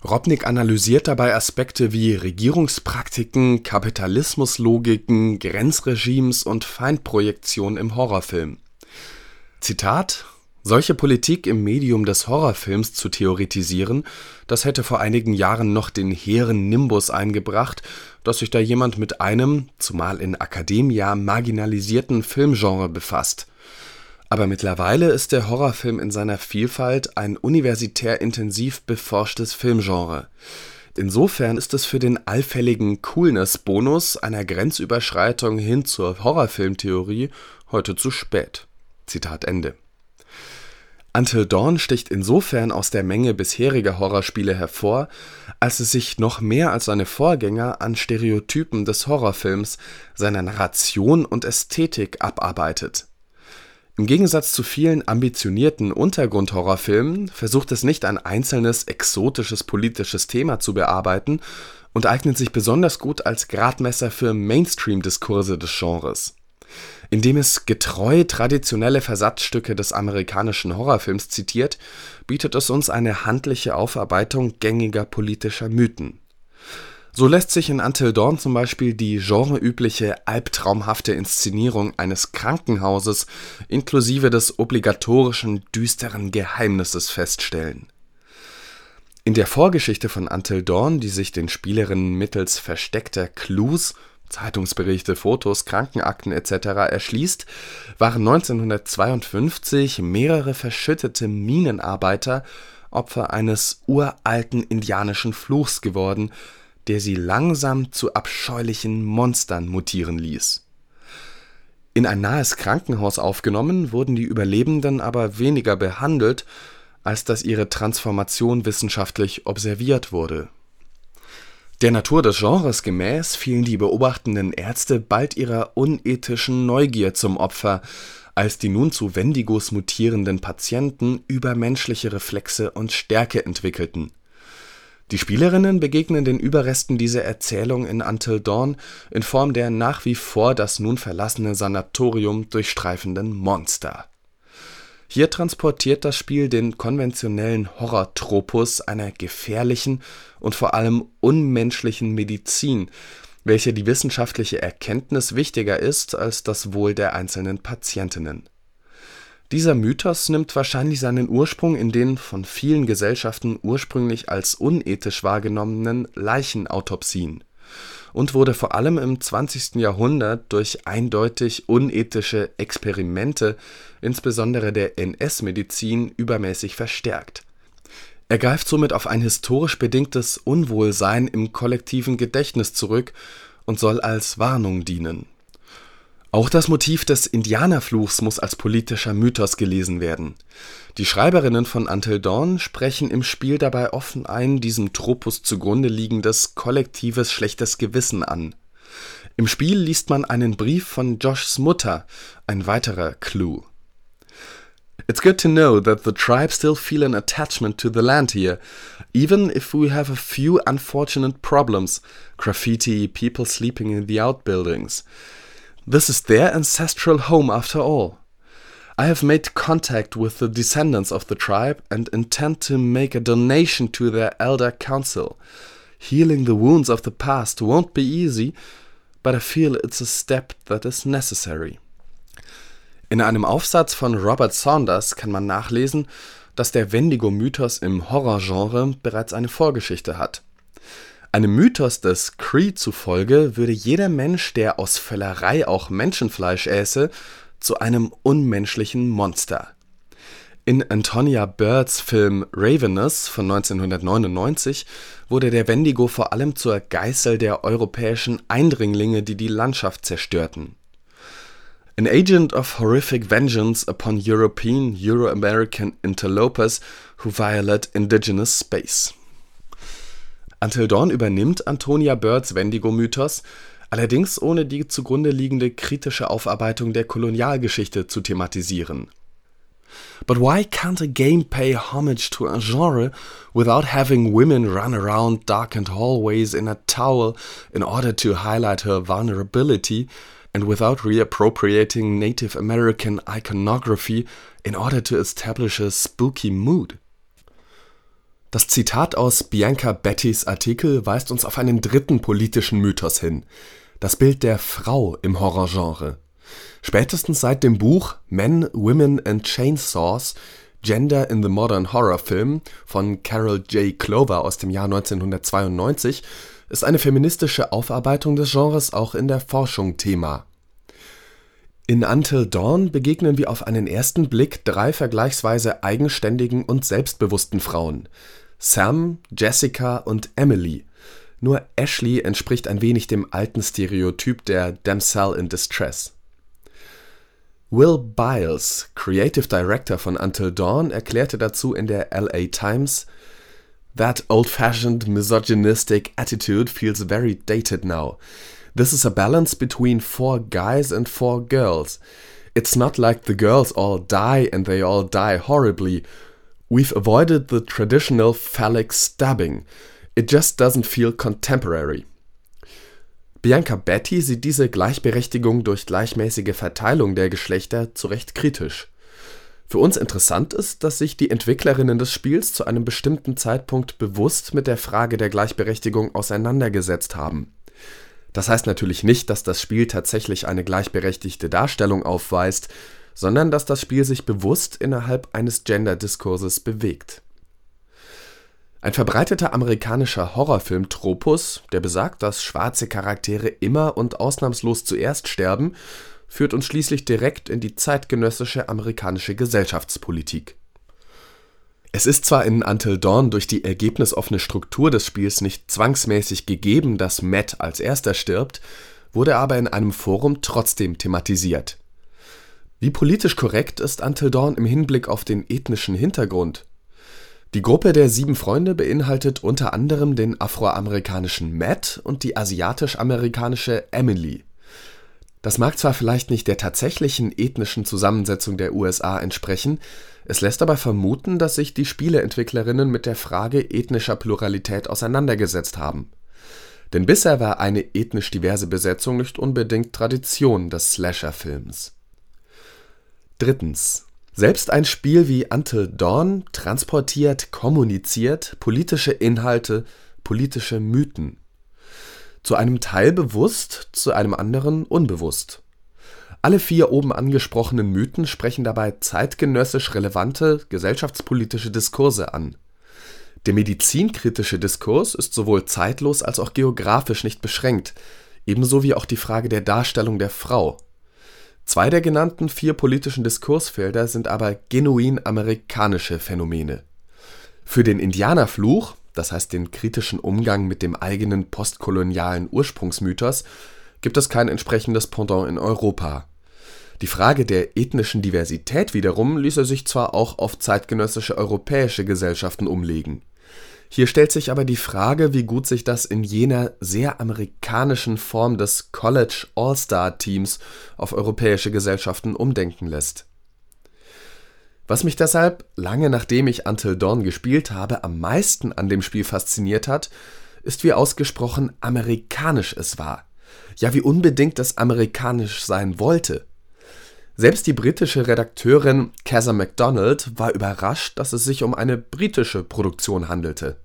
Robnik analysiert dabei Aspekte wie Regierungspraktiken, Kapitalismuslogiken, Grenzregimes und Feindprojektion im Horrorfilm. Zitat solche Politik im Medium des Horrorfilms zu theoretisieren, das hätte vor einigen Jahren noch den hehren Nimbus eingebracht, dass sich da jemand mit einem, zumal in Akademia, marginalisierten Filmgenre befasst. Aber mittlerweile ist der Horrorfilm in seiner Vielfalt ein universitär intensiv beforschtes Filmgenre. Insofern ist es für den allfälligen Coolness-Bonus einer Grenzüberschreitung hin zur Horrorfilmtheorie heute zu spät. Zitat Ende Until Dawn sticht insofern aus der Menge bisheriger Horrorspiele hervor, als es sich noch mehr als seine Vorgänger an Stereotypen des Horrorfilms, seiner Narration und Ästhetik abarbeitet. Im Gegensatz zu vielen ambitionierten Untergrundhorrorfilmen versucht es nicht ein einzelnes exotisches politisches Thema zu bearbeiten und eignet sich besonders gut als Gradmesser für Mainstream-Diskurse des Genres indem es getreu traditionelle Versatzstücke des amerikanischen Horrorfilms zitiert, bietet es uns eine handliche Aufarbeitung gängiger politischer Mythen. So lässt sich in Until Dawn zum Beispiel die genreübliche albtraumhafte Inszenierung eines Krankenhauses inklusive des obligatorischen düsteren Geheimnisses feststellen. In der Vorgeschichte von Until Dawn, die sich den Spielerinnen mittels versteckter Clues Zeitungsberichte, Fotos, Krankenakten etc. erschließt, waren 1952 mehrere verschüttete Minenarbeiter Opfer eines uralten indianischen Fluchs geworden, der sie langsam zu abscheulichen Monstern mutieren ließ. In ein nahes Krankenhaus aufgenommen wurden die Überlebenden aber weniger behandelt, als dass ihre Transformation wissenschaftlich observiert wurde der Natur des Genres gemäß fielen die beobachtenden Ärzte bald ihrer unethischen Neugier zum Opfer, als die nun zu Wendigos mutierenden Patienten übermenschliche Reflexe und Stärke entwickelten. Die Spielerinnen begegnen den Überresten dieser Erzählung in Until Dawn in Form der nach wie vor das nun verlassene Sanatorium durchstreifenden Monster hier transportiert das Spiel den konventionellen Horrortropus einer gefährlichen und vor allem unmenschlichen Medizin, welche die wissenschaftliche Erkenntnis wichtiger ist als das Wohl der einzelnen Patientinnen. Dieser Mythos nimmt wahrscheinlich seinen Ursprung in den von vielen Gesellschaften ursprünglich als unethisch wahrgenommenen Leichenautopsien und wurde vor allem im 20. Jahrhundert durch eindeutig unethische Experimente, insbesondere der NS-Medizin, übermäßig verstärkt. Er greift somit auf ein historisch bedingtes Unwohlsein im kollektiven Gedächtnis zurück und soll als Warnung dienen auch das Motiv des Indianerfluchs muss als politischer Mythos gelesen werden. Die Schreiberinnen von Until Dawn sprechen im Spiel dabei offen ein diesem Tropus zugrunde liegendes kollektives schlechtes Gewissen an. Im Spiel liest man einen Brief von Joshs Mutter, ein weiterer Clue. It's good to know that the tribe still feel an attachment to the land here, even if we have a few unfortunate problems, graffiti, people sleeping in the outbuildings. This is their ancestral home after all. I have made contact with the descendants of the tribe and intend to make a donation to their elder council. Healing the wounds of the past won't be easy, but I feel it's a step that is necessary. In einem Aufsatz von Robert Saunders kann man nachlesen, dass der Wendigo-Mythos im Horrorgenre bereits eine Vorgeschichte hat. Einem Mythos des Cree zufolge würde jeder Mensch, der aus Völlerei auch Menschenfleisch äße, zu einem unmenschlichen Monster. In Antonia Birds Film Ravenous von 1999 wurde der Wendigo vor allem zur Geißel der europäischen Eindringlinge, die die Landschaft zerstörten. An agent of horrific vengeance upon European Euro-American interlopers who violate indigenous space. Until Dawn übernimmt Antonia Birds Wendigo-Mythos, allerdings ohne die zugrunde liegende kritische Aufarbeitung der Kolonialgeschichte zu thematisieren. But why can't a game pay homage to a genre without having women run around darkened hallways in a towel in order to highlight her vulnerability, and without reappropriating Native American iconography in order to establish a spooky mood. Das Zitat aus Bianca Bettys Artikel weist uns auf einen dritten politischen Mythos hin, das Bild der Frau im Horrorgenre. Spätestens seit dem Buch Men, Women and Chainsaws Gender in the Modern Horror Film von Carol J. Clover aus dem Jahr 1992 ist eine feministische Aufarbeitung des Genres auch in der Forschung Thema. In Until Dawn begegnen wir auf einen ersten Blick drei vergleichsweise eigenständigen und selbstbewussten Frauen Sam, Jessica und Emily. Nur Ashley entspricht ein wenig dem alten Stereotyp der Damsel in Distress. Will Biles, Creative Director von Until Dawn, erklärte dazu in der LA Times: That old-fashioned misogynistic attitude feels very dated now. This is a balance between four guys and four girls. It's not like the girls all die and they all die horribly. We've avoided the traditional phallic stabbing. It just doesn't feel contemporary. Bianca Betty sieht diese Gleichberechtigung durch gleichmäßige Verteilung der Geschlechter zu Recht kritisch. Für uns interessant ist, dass sich die Entwicklerinnen des Spiels zu einem bestimmten Zeitpunkt bewusst mit der Frage der Gleichberechtigung auseinandergesetzt haben. Das heißt natürlich nicht, dass das Spiel tatsächlich eine gleichberechtigte Darstellung aufweist, sondern dass das Spiel sich bewusst innerhalb eines Gender-Diskurses bewegt. Ein verbreiteter amerikanischer Horrorfilm-Tropus, der besagt, dass schwarze Charaktere immer und ausnahmslos zuerst sterben, führt uns schließlich direkt in die zeitgenössische amerikanische Gesellschaftspolitik. Es ist zwar in Until Dawn durch die ergebnisoffene Struktur des Spiels nicht zwangsmäßig gegeben, dass Matt als erster stirbt, wurde aber in einem Forum trotzdem thematisiert wie politisch korrekt ist Until Dawn im Hinblick auf den ethnischen Hintergrund? Die Gruppe der sieben Freunde beinhaltet unter anderem den afroamerikanischen Matt und die asiatisch-amerikanische Emily. Das mag zwar vielleicht nicht der tatsächlichen ethnischen Zusammensetzung der USA entsprechen, es lässt aber vermuten, dass sich die Spieleentwicklerinnen mit der Frage ethnischer Pluralität auseinandergesetzt haben. Denn bisher war eine ethnisch diverse Besetzung nicht unbedingt Tradition des Slasher-Films Drittens. Selbst ein Spiel wie Until Dawn transportiert, kommuniziert politische Inhalte, politische Mythen. Zu einem Teil bewusst, zu einem anderen unbewusst. Alle vier oben angesprochenen Mythen sprechen dabei zeitgenössisch relevante gesellschaftspolitische Diskurse an. Der medizinkritische Diskurs ist sowohl zeitlos als auch geografisch nicht beschränkt, ebenso wie auch die Frage der Darstellung der Frau Zwei der genannten vier politischen Diskursfelder sind aber genuin amerikanische Phänomene. Für den Indianerfluch, das heißt den kritischen Umgang mit dem eigenen postkolonialen Ursprungsmythos, gibt es kein entsprechendes Pendant in Europa. Die Frage der ethnischen Diversität wiederum ließe sich zwar auch auf zeitgenössische europäische Gesellschaften umlegen hier stellt sich aber die Frage, wie gut sich das in jener sehr amerikanischen Form des College All-Star-Teams auf europäische Gesellschaften umdenken lässt. Was mich deshalb, lange nachdem ich Until Dawn gespielt habe, am meisten an dem Spiel fasziniert hat, ist wie ausgesprochen amerikanisch es war. Ja, wie unbedingt es amerikanisch sein wollte. Selbst die britische Redakteurin Casa MacDonald war überrascht, dass es sich um eine britische Produktion handelte.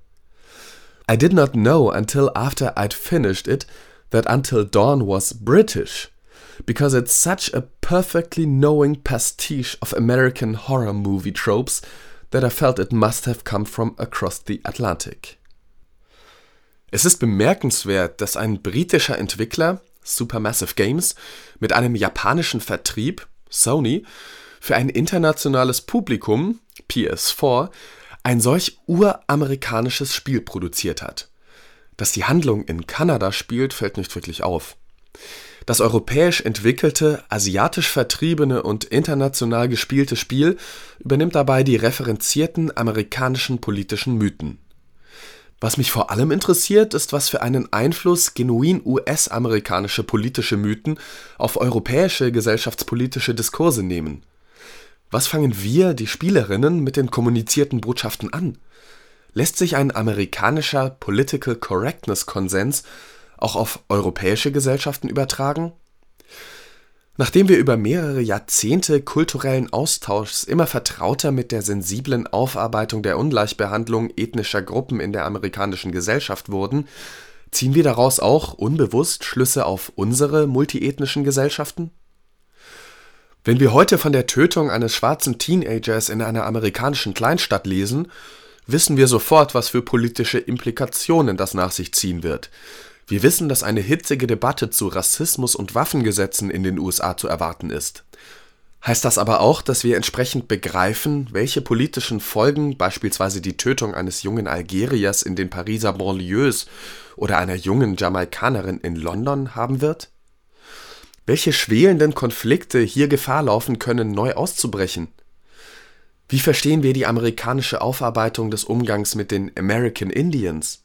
I did not know until after I'd finished it that Until Dawn was British, because it's such a perfectly knowing pastiche of American horror movie tropes that I felt it must have come from across the Atlantic. Es ist bemerkenswert, dass ein britischer Entwickler, Supermassive Games, mit einem japanischen Vertrieb, Sony, für ein internationales Publikum, PS4, ein solch uramerikanisches Spiel produziert hat. Dass die Handlung in Kanada spielt, fällt nicht wirklich auf. Das europäisch entwickelte, asiatisch vertriebene und international gespielte Spiel übernimmt dabei die referenzierten amerikanischen politischen Mythen. Was mich vor allem interessiert, ist, was für einen Einfluss genuin US-amerikanische politische Mythen auf europäische gesellschaftspolitische Diskurse nehmen was fangen wir, die Spielerinnen, mit den kommunizierten Botschaften an? Lässt sich ein amerikanischer Political Correctness Konsens auch auf europäische Gesellschaften übertragen? Nachdem wir über mehrere Jahrzehnte kulturellen Austauschs immer vertrauter mit der sensiblen Aufarbeitung der Ungleichbehandlung ethnischer Gruppen in der amerikanischen Gesellschaft wurden, ziehen wir daraus auch unbewusst Schlüsse auf unsere multiethnischen Gesellschaften? Wenn wir heute von der Tötung eines schwarzen Teenagers in einer amerikanischen Kleinstadt lesen, wissen wir sofort, was für politische Implikationen das nach sich ziehen wird wir wissen, dass eine hitzige Debatte zu Rassismus und Waffengesetzen in den USA zu erwarten ist. Heißt das aber auch, dass wir entsprechend begreifen, welche politischen Folgen beispielsweise die Tötung eines jungen Algeriers in den Pariser Banlieues oder einer jungen Jamaikanerin in London haben wird? Welche schwelenden Konflikte hier Gefahr laufen können, neu auszubrechen? Wie verstehen wir die amerikanische Aufarbeitung des Umgangs mit den American Indians?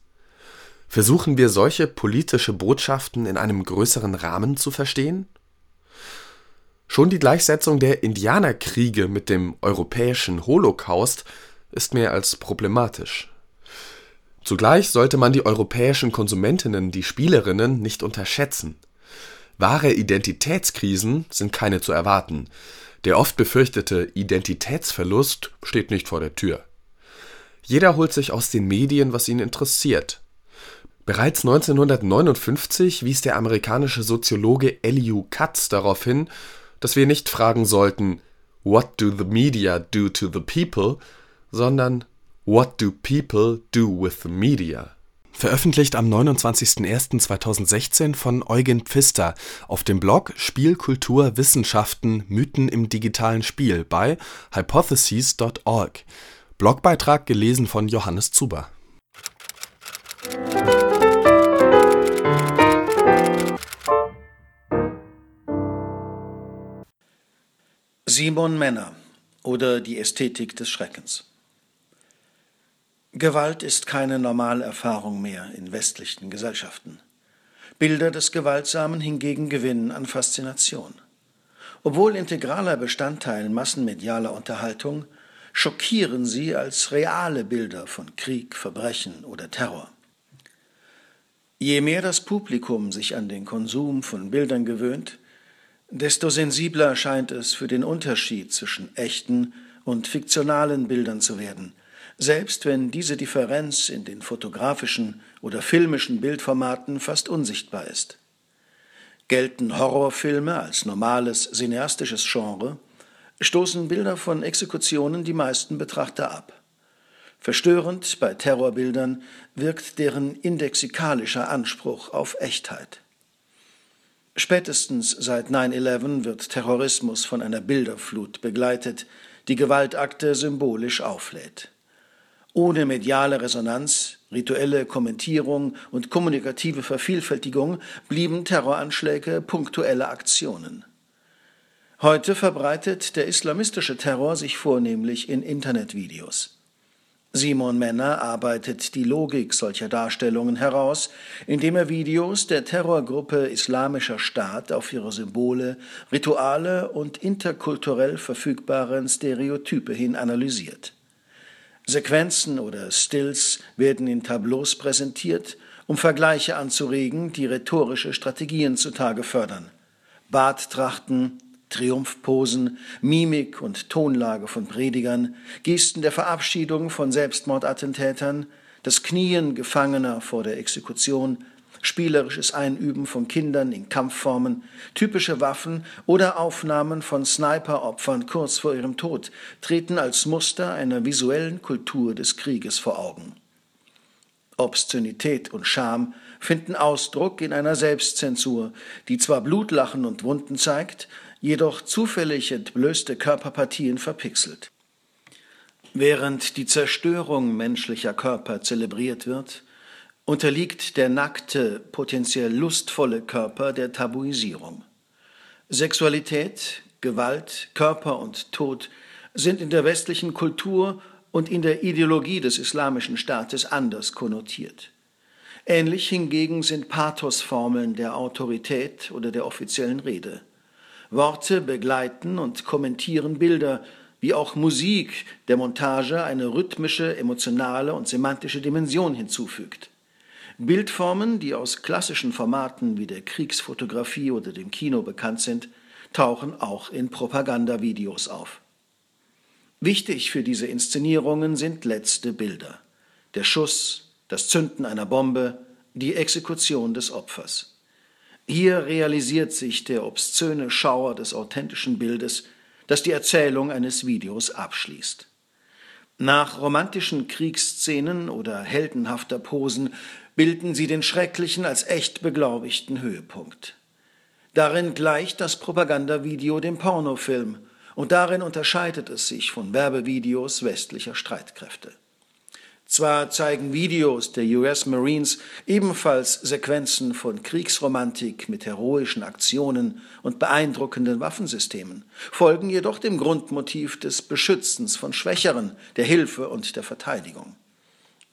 Versuchen wir solche politische Botschaften in einem größeren Rahmen zu verstehen? Schon die Gleichsetzung der Indianerkriege mit dem europäischen Holocaust ist mehr als problematisch. Zugleich sollte man die europäischen Konsumentinnen, die Spielerinnen, nicht unterschätzen. Wahre Identitätskrisen sind keine zu erwarten. Der oft befürchtete Identitätsverlust steht nicht vor der Tür. Jeder holt sich aus den Medien, was ihn interessiert. Bereits 1959 wies der amerikanische Soziologe Elihu Katz darauf hin, dass wir nicht fragen sollten What do the media do to the people, sondern What do people do with the media? Veröffentlicht am 29.01.2016 von Eugen Pfister auf dem Blog Spielkultur Wissenschaften Mythen im digitalen Spiel bei hypotheses.org. Blogbeitrag gelesen von Johannes Zuber. Simon Männer oder die Ästhetik des Schreckens. Gewalt ist keine normale Erfahrung mehr in westlichen Gesellschaften. Bilder des Gewaltsamen hingegen gewinnen an Faszination. Obwohl integraler Bestandteil massenmedialer Unterhaltung, schockieren sie als reale Bilder von Krieg, Verbrechen oder Terror. Je mehr das Publikum sich an den Konsum von Bildern gewöhnt, desto sensibler scheint es für den Unterschied zwischen echten und fiktionalen Bildern zu werden, selbst wenn diese Differenz in den fotografischen oder filmischen Bildformaten fast unsichtbar ist. Gelten Horrorfilme als normales cineastisches Genre, stoßen Bilder von Exekutionen die meisten Betrachter ab. Verstörend bei Terrorbildern wirkt deren indexikalischer Anspruch auf Echtheit. Spätestens seit 9-11 wird Terrorismus von einer Bilderflut begleitet, die Gewaltakte symbolisch auflädt. Ohne mediale Resonanz, rituelle Kommentierung und kommunikative Vervielfältigung blieben Terroranschläge punktuelle Aktionen. Heute verbreitet der islamistische Terror sich vornehmlich in Internetvideos. Simon Männer arbeitet die Logik solcher Darstellungen heraus, indem er Videos der Terrorgruppe Islamischer Staat auf ihre Symbole, Rituale und interkulturell verfügbaren Stereotype hin analysiert. Sequenzen oder Stills werden in Tableaus präsentiert, um Vergleiche anzuregen, die rhetorische Strategien zutage fördern. Barttrachten, Triumphposen, Mimik und Tonlage von Predigern, Gesten der Verabschiedung von Selbstmordattentätern, das Knien Gefangener vor der Exekution, spielerisches Einüben von Kindern in Kampfformen, typische Waffen oder Aufnahmen von Sniperopfern kurz vor ihrem Tod treten als Muster einer visuellen Kultur des Krieges vor Augen. Obszönität und Scham finden Ausdruck in einer Selbstzensur, die zwar Blutlachen und Wunden zeigt, jedoch zufällig entblößte Körperpartien verpixelt. Während die Zerstörung menschlicher Körper zelebriert wird, unterliegt der nackte, potenziell lustvolle Körper der Tabuisierung. Sexualität, Gewalt, Körper und Tod sind in der westlichen Kultur und in der Ideologie des islamischen Staates anders konnotiert. Ähnlich hingegen sind Pathosformeln der Autorität oder der offiziellen Rede. Worte begleiten und kommentieren Bilder, wie auch Musik der Montage eine rhythmische, emotionale und semantische Dimension hinzufügt. Bildformen, die aus klassischen Formaten wie der Kriegsfotografie oder dem Kino bekannt sind, tauchen auch in Propagandavideos auf. Wichtig für diese Inszenierungen sind letzte Bilder. Der Schuss, das Zünden einer Bombe, die Exekution des Opfers. Hier realisiert sich der obszöne Schauer des authentischen Bildes, das die Erzählung eines Videos abschließt. Nach romantischen Kriegsszenen oder heldenhafter Posen bilden sie den schrecklichen als echt beglaubigten Höhepunkt. Darin gleicht das Propagandavideo dem Pornofilm und darin unterscheidet es sich von Werbevideos westlicher Streitkräfte. Zwar zeigen Videos der US Marines ebenfalls Sequenzen von Kriegsromantik mit heroischen Aktionen und beeindruckenden Waffensystemen, folgen jedoch dem Grundmotiv des Beschützens von Schwächeren, der Hilfe und der Verteidigung.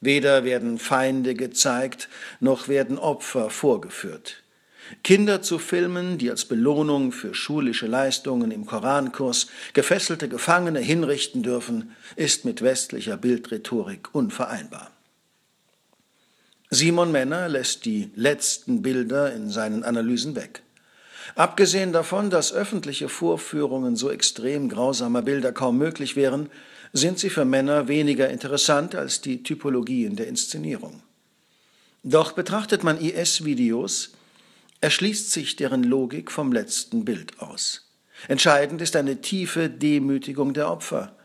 Weder werden Feinde gezeigt, noch werden Opfer vorgeführt. Kinder zu filmen, die als Belohnung für schulische Leistungen im Korankurs gefesselte Gefangene hinrichten dürfen, ist mit westlicher Bildrhetorik unvereinbar. Simon Männer lässt die letzten Bilder in seinen Analysen weg. Abgesehen davon, dass öffentliche Vorführungen so extrem grausamer Bilder kaum möglich wären, sind sie für Männer weniger interessant als die Typologien der Inszenierung. Doch betrachtet man IS-Videos, erschließt sich deren Logik vom letzten Bild aus. Entscheidend ist eine tiefe Demütigung der Opfer.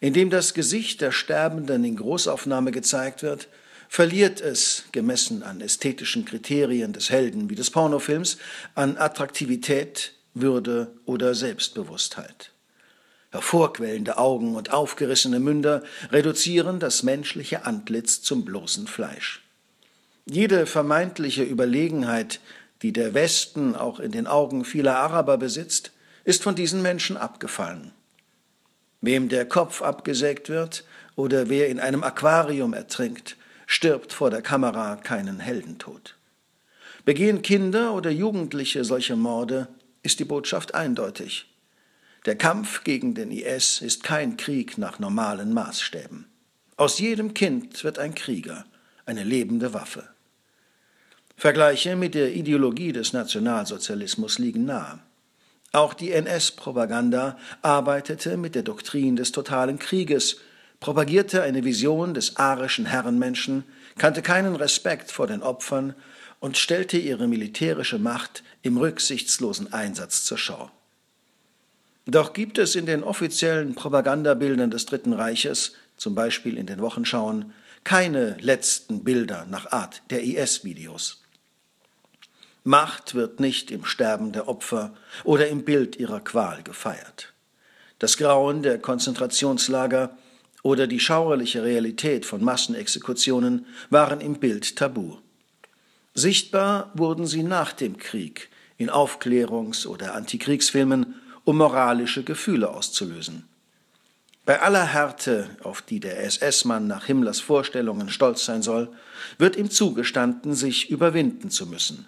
Indem das Gesicht der Sterbenden in Großaufnahme gezeigt wird, verliert es, gemessen an ästhetischen Kriterien des Helden wie des Pornofilms, an Attraktivität, Würde oder Selbstbewusstheit. Hervorquellende Augen und aufgerissene Münder reduzieren das menschliche Antlitz zum bloßen Fleisch. Jede vermeintliche Überlegenheit die der Westen auch in den Augen vieler Araber besitzt, ist von diesen Menschen abgefallen. Wem der Kopf abgesägt wird oder wer in einem Aquarium ertrinkt, stirbt vor der Kamera keinen Heldentod. Begehen Kinder oder Jugendliche solche Morde, ist die Botschaft eindeutig. Der Kampf gegen den IS ist kein Krieg nach normalen Maßstäben. Aus jedem Kind wird ein Krieger, eine lebende Waffe. Vergleiche mit der Ideologie des Nationalsozialismus liegen nahe. Auch die NS-Propaganda arbeitete mit der Doktrin des totalen Krieges, propagierte eine Vision des arischen Herrenmenschen, kannte keinen Respekt vor den Opfern und stellte ihre militärische Macht im rücksichtslosen Einsatz zur Schau. Doch gibt es in den offiziellen Propagandabildern des Dritten Reiches, zum Beispiel in den Wochenschauen, keine letzten Bilder nach Art der IS-Videos. Macht wird nicht im Sterben der Opfer oder im Bild ihrer Qual gefeiert. Das Grauen der Konzentrationslager oder die schauerliche Realität von Massenexekutionen waren im Bild tabu. Sichtbar wurden sie nach dem Krieg in Aufklärungs- oder Antikriegsfilmen, um moralische Gefühle auszulösen. Bei aller Härte, auf die der SS-Mann nach Himmlers Vorstellungen stolz sein soll, wird ihm zugestanden, sich überwinden zu müssen.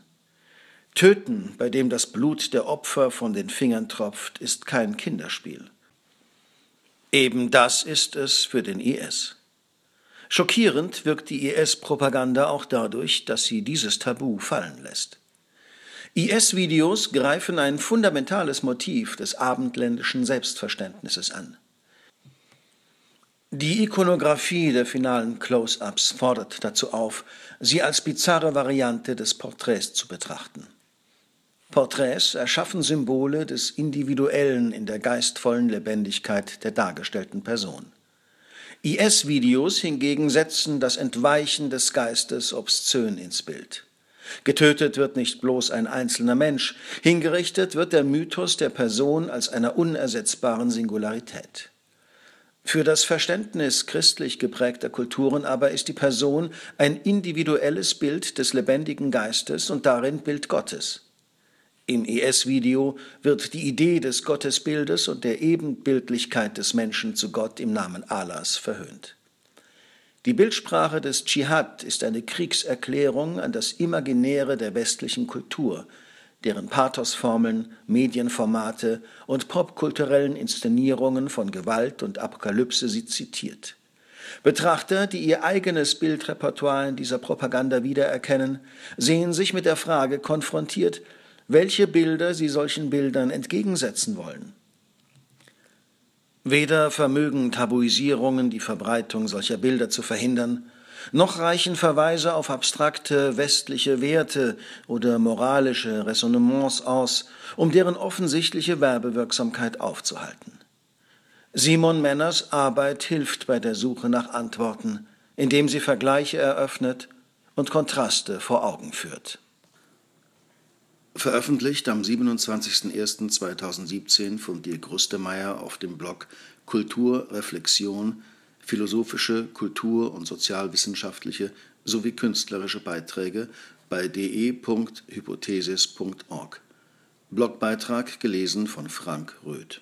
Töten, bei dem das Blut der Opfer von den Fingern tropft, ist kein Kinderspiel. Eben das ist es für den IS. Schockierend wirkt die IS-Propaganda auch dadurch, dass sie dieses Tabu fallen lässt. IS-Videos greifen ein fundamentales Motiv des abendländischen Selbstverständnisses an. Die Ikonografie der finalen Close-ups fordert dazu auf, sie als bizarre Variante des Porträts zu betrachten. Porträts erschaffen Symbole des Individuellen in der geistvollen Lebendigkeit der dargestellten Person. IS-Videos hingegen setzen das Entweichen des Geistes obszön ins Bild. Getötet wird nicht bloß ein einzelner Mensch, hingerichtet wird der Mythos der Person als einer unersetzbaren Singularität. Für das Verständnis christlich geprägter Kulturen aber ist die Person ein individuelles Bild des lebendigen Geistes und darin Bild Gottes. Im ES-Video wird die Idee des Gottesbildes und der Ebenbildlichkeit des Menschen zu Gott im Namen Allahs verhöhnt. Die Bildsprache des Dschihad ist eine Kriegserklärung an das Imaginäre der westlichen Kultur, deren Pathosformeln, Medienformate und popkulturellen Inszenierungen von Gewalt und Apokalypse sie zitiert. Betrachter, die ihr eigenes Bildrepertoire in dieser Propaganda wiedererkennen, sehen sich mit der Frage konfrontiert, welche Bilder sie solchen Bildern entgegensetzen wollen. Weder vermögen Tabuisierungen die Verbreitung solcher Bilder zu verhindern, noch reichen Verweise auf abstrakte westliche Werte oder moralische Resonnements aus, um deren offensichtliche Werbewirksamkeit aufzuhalten. Simon Männers Arbeit hilft bei der Suche nach Antworten, indem sie Vergleiche eröffnet und Kontraste vor Augen führt. Veröffentlicht am 27.01.2017 von Dirk Rustemeyer auf dem Blog Kultur, Reflexion, philosophische, kultur- und sozialwissenschaftliche sowie künstlerische Beiträge bei de.hypothesis.org. Blogbeitrag gelesen von Frank Röth.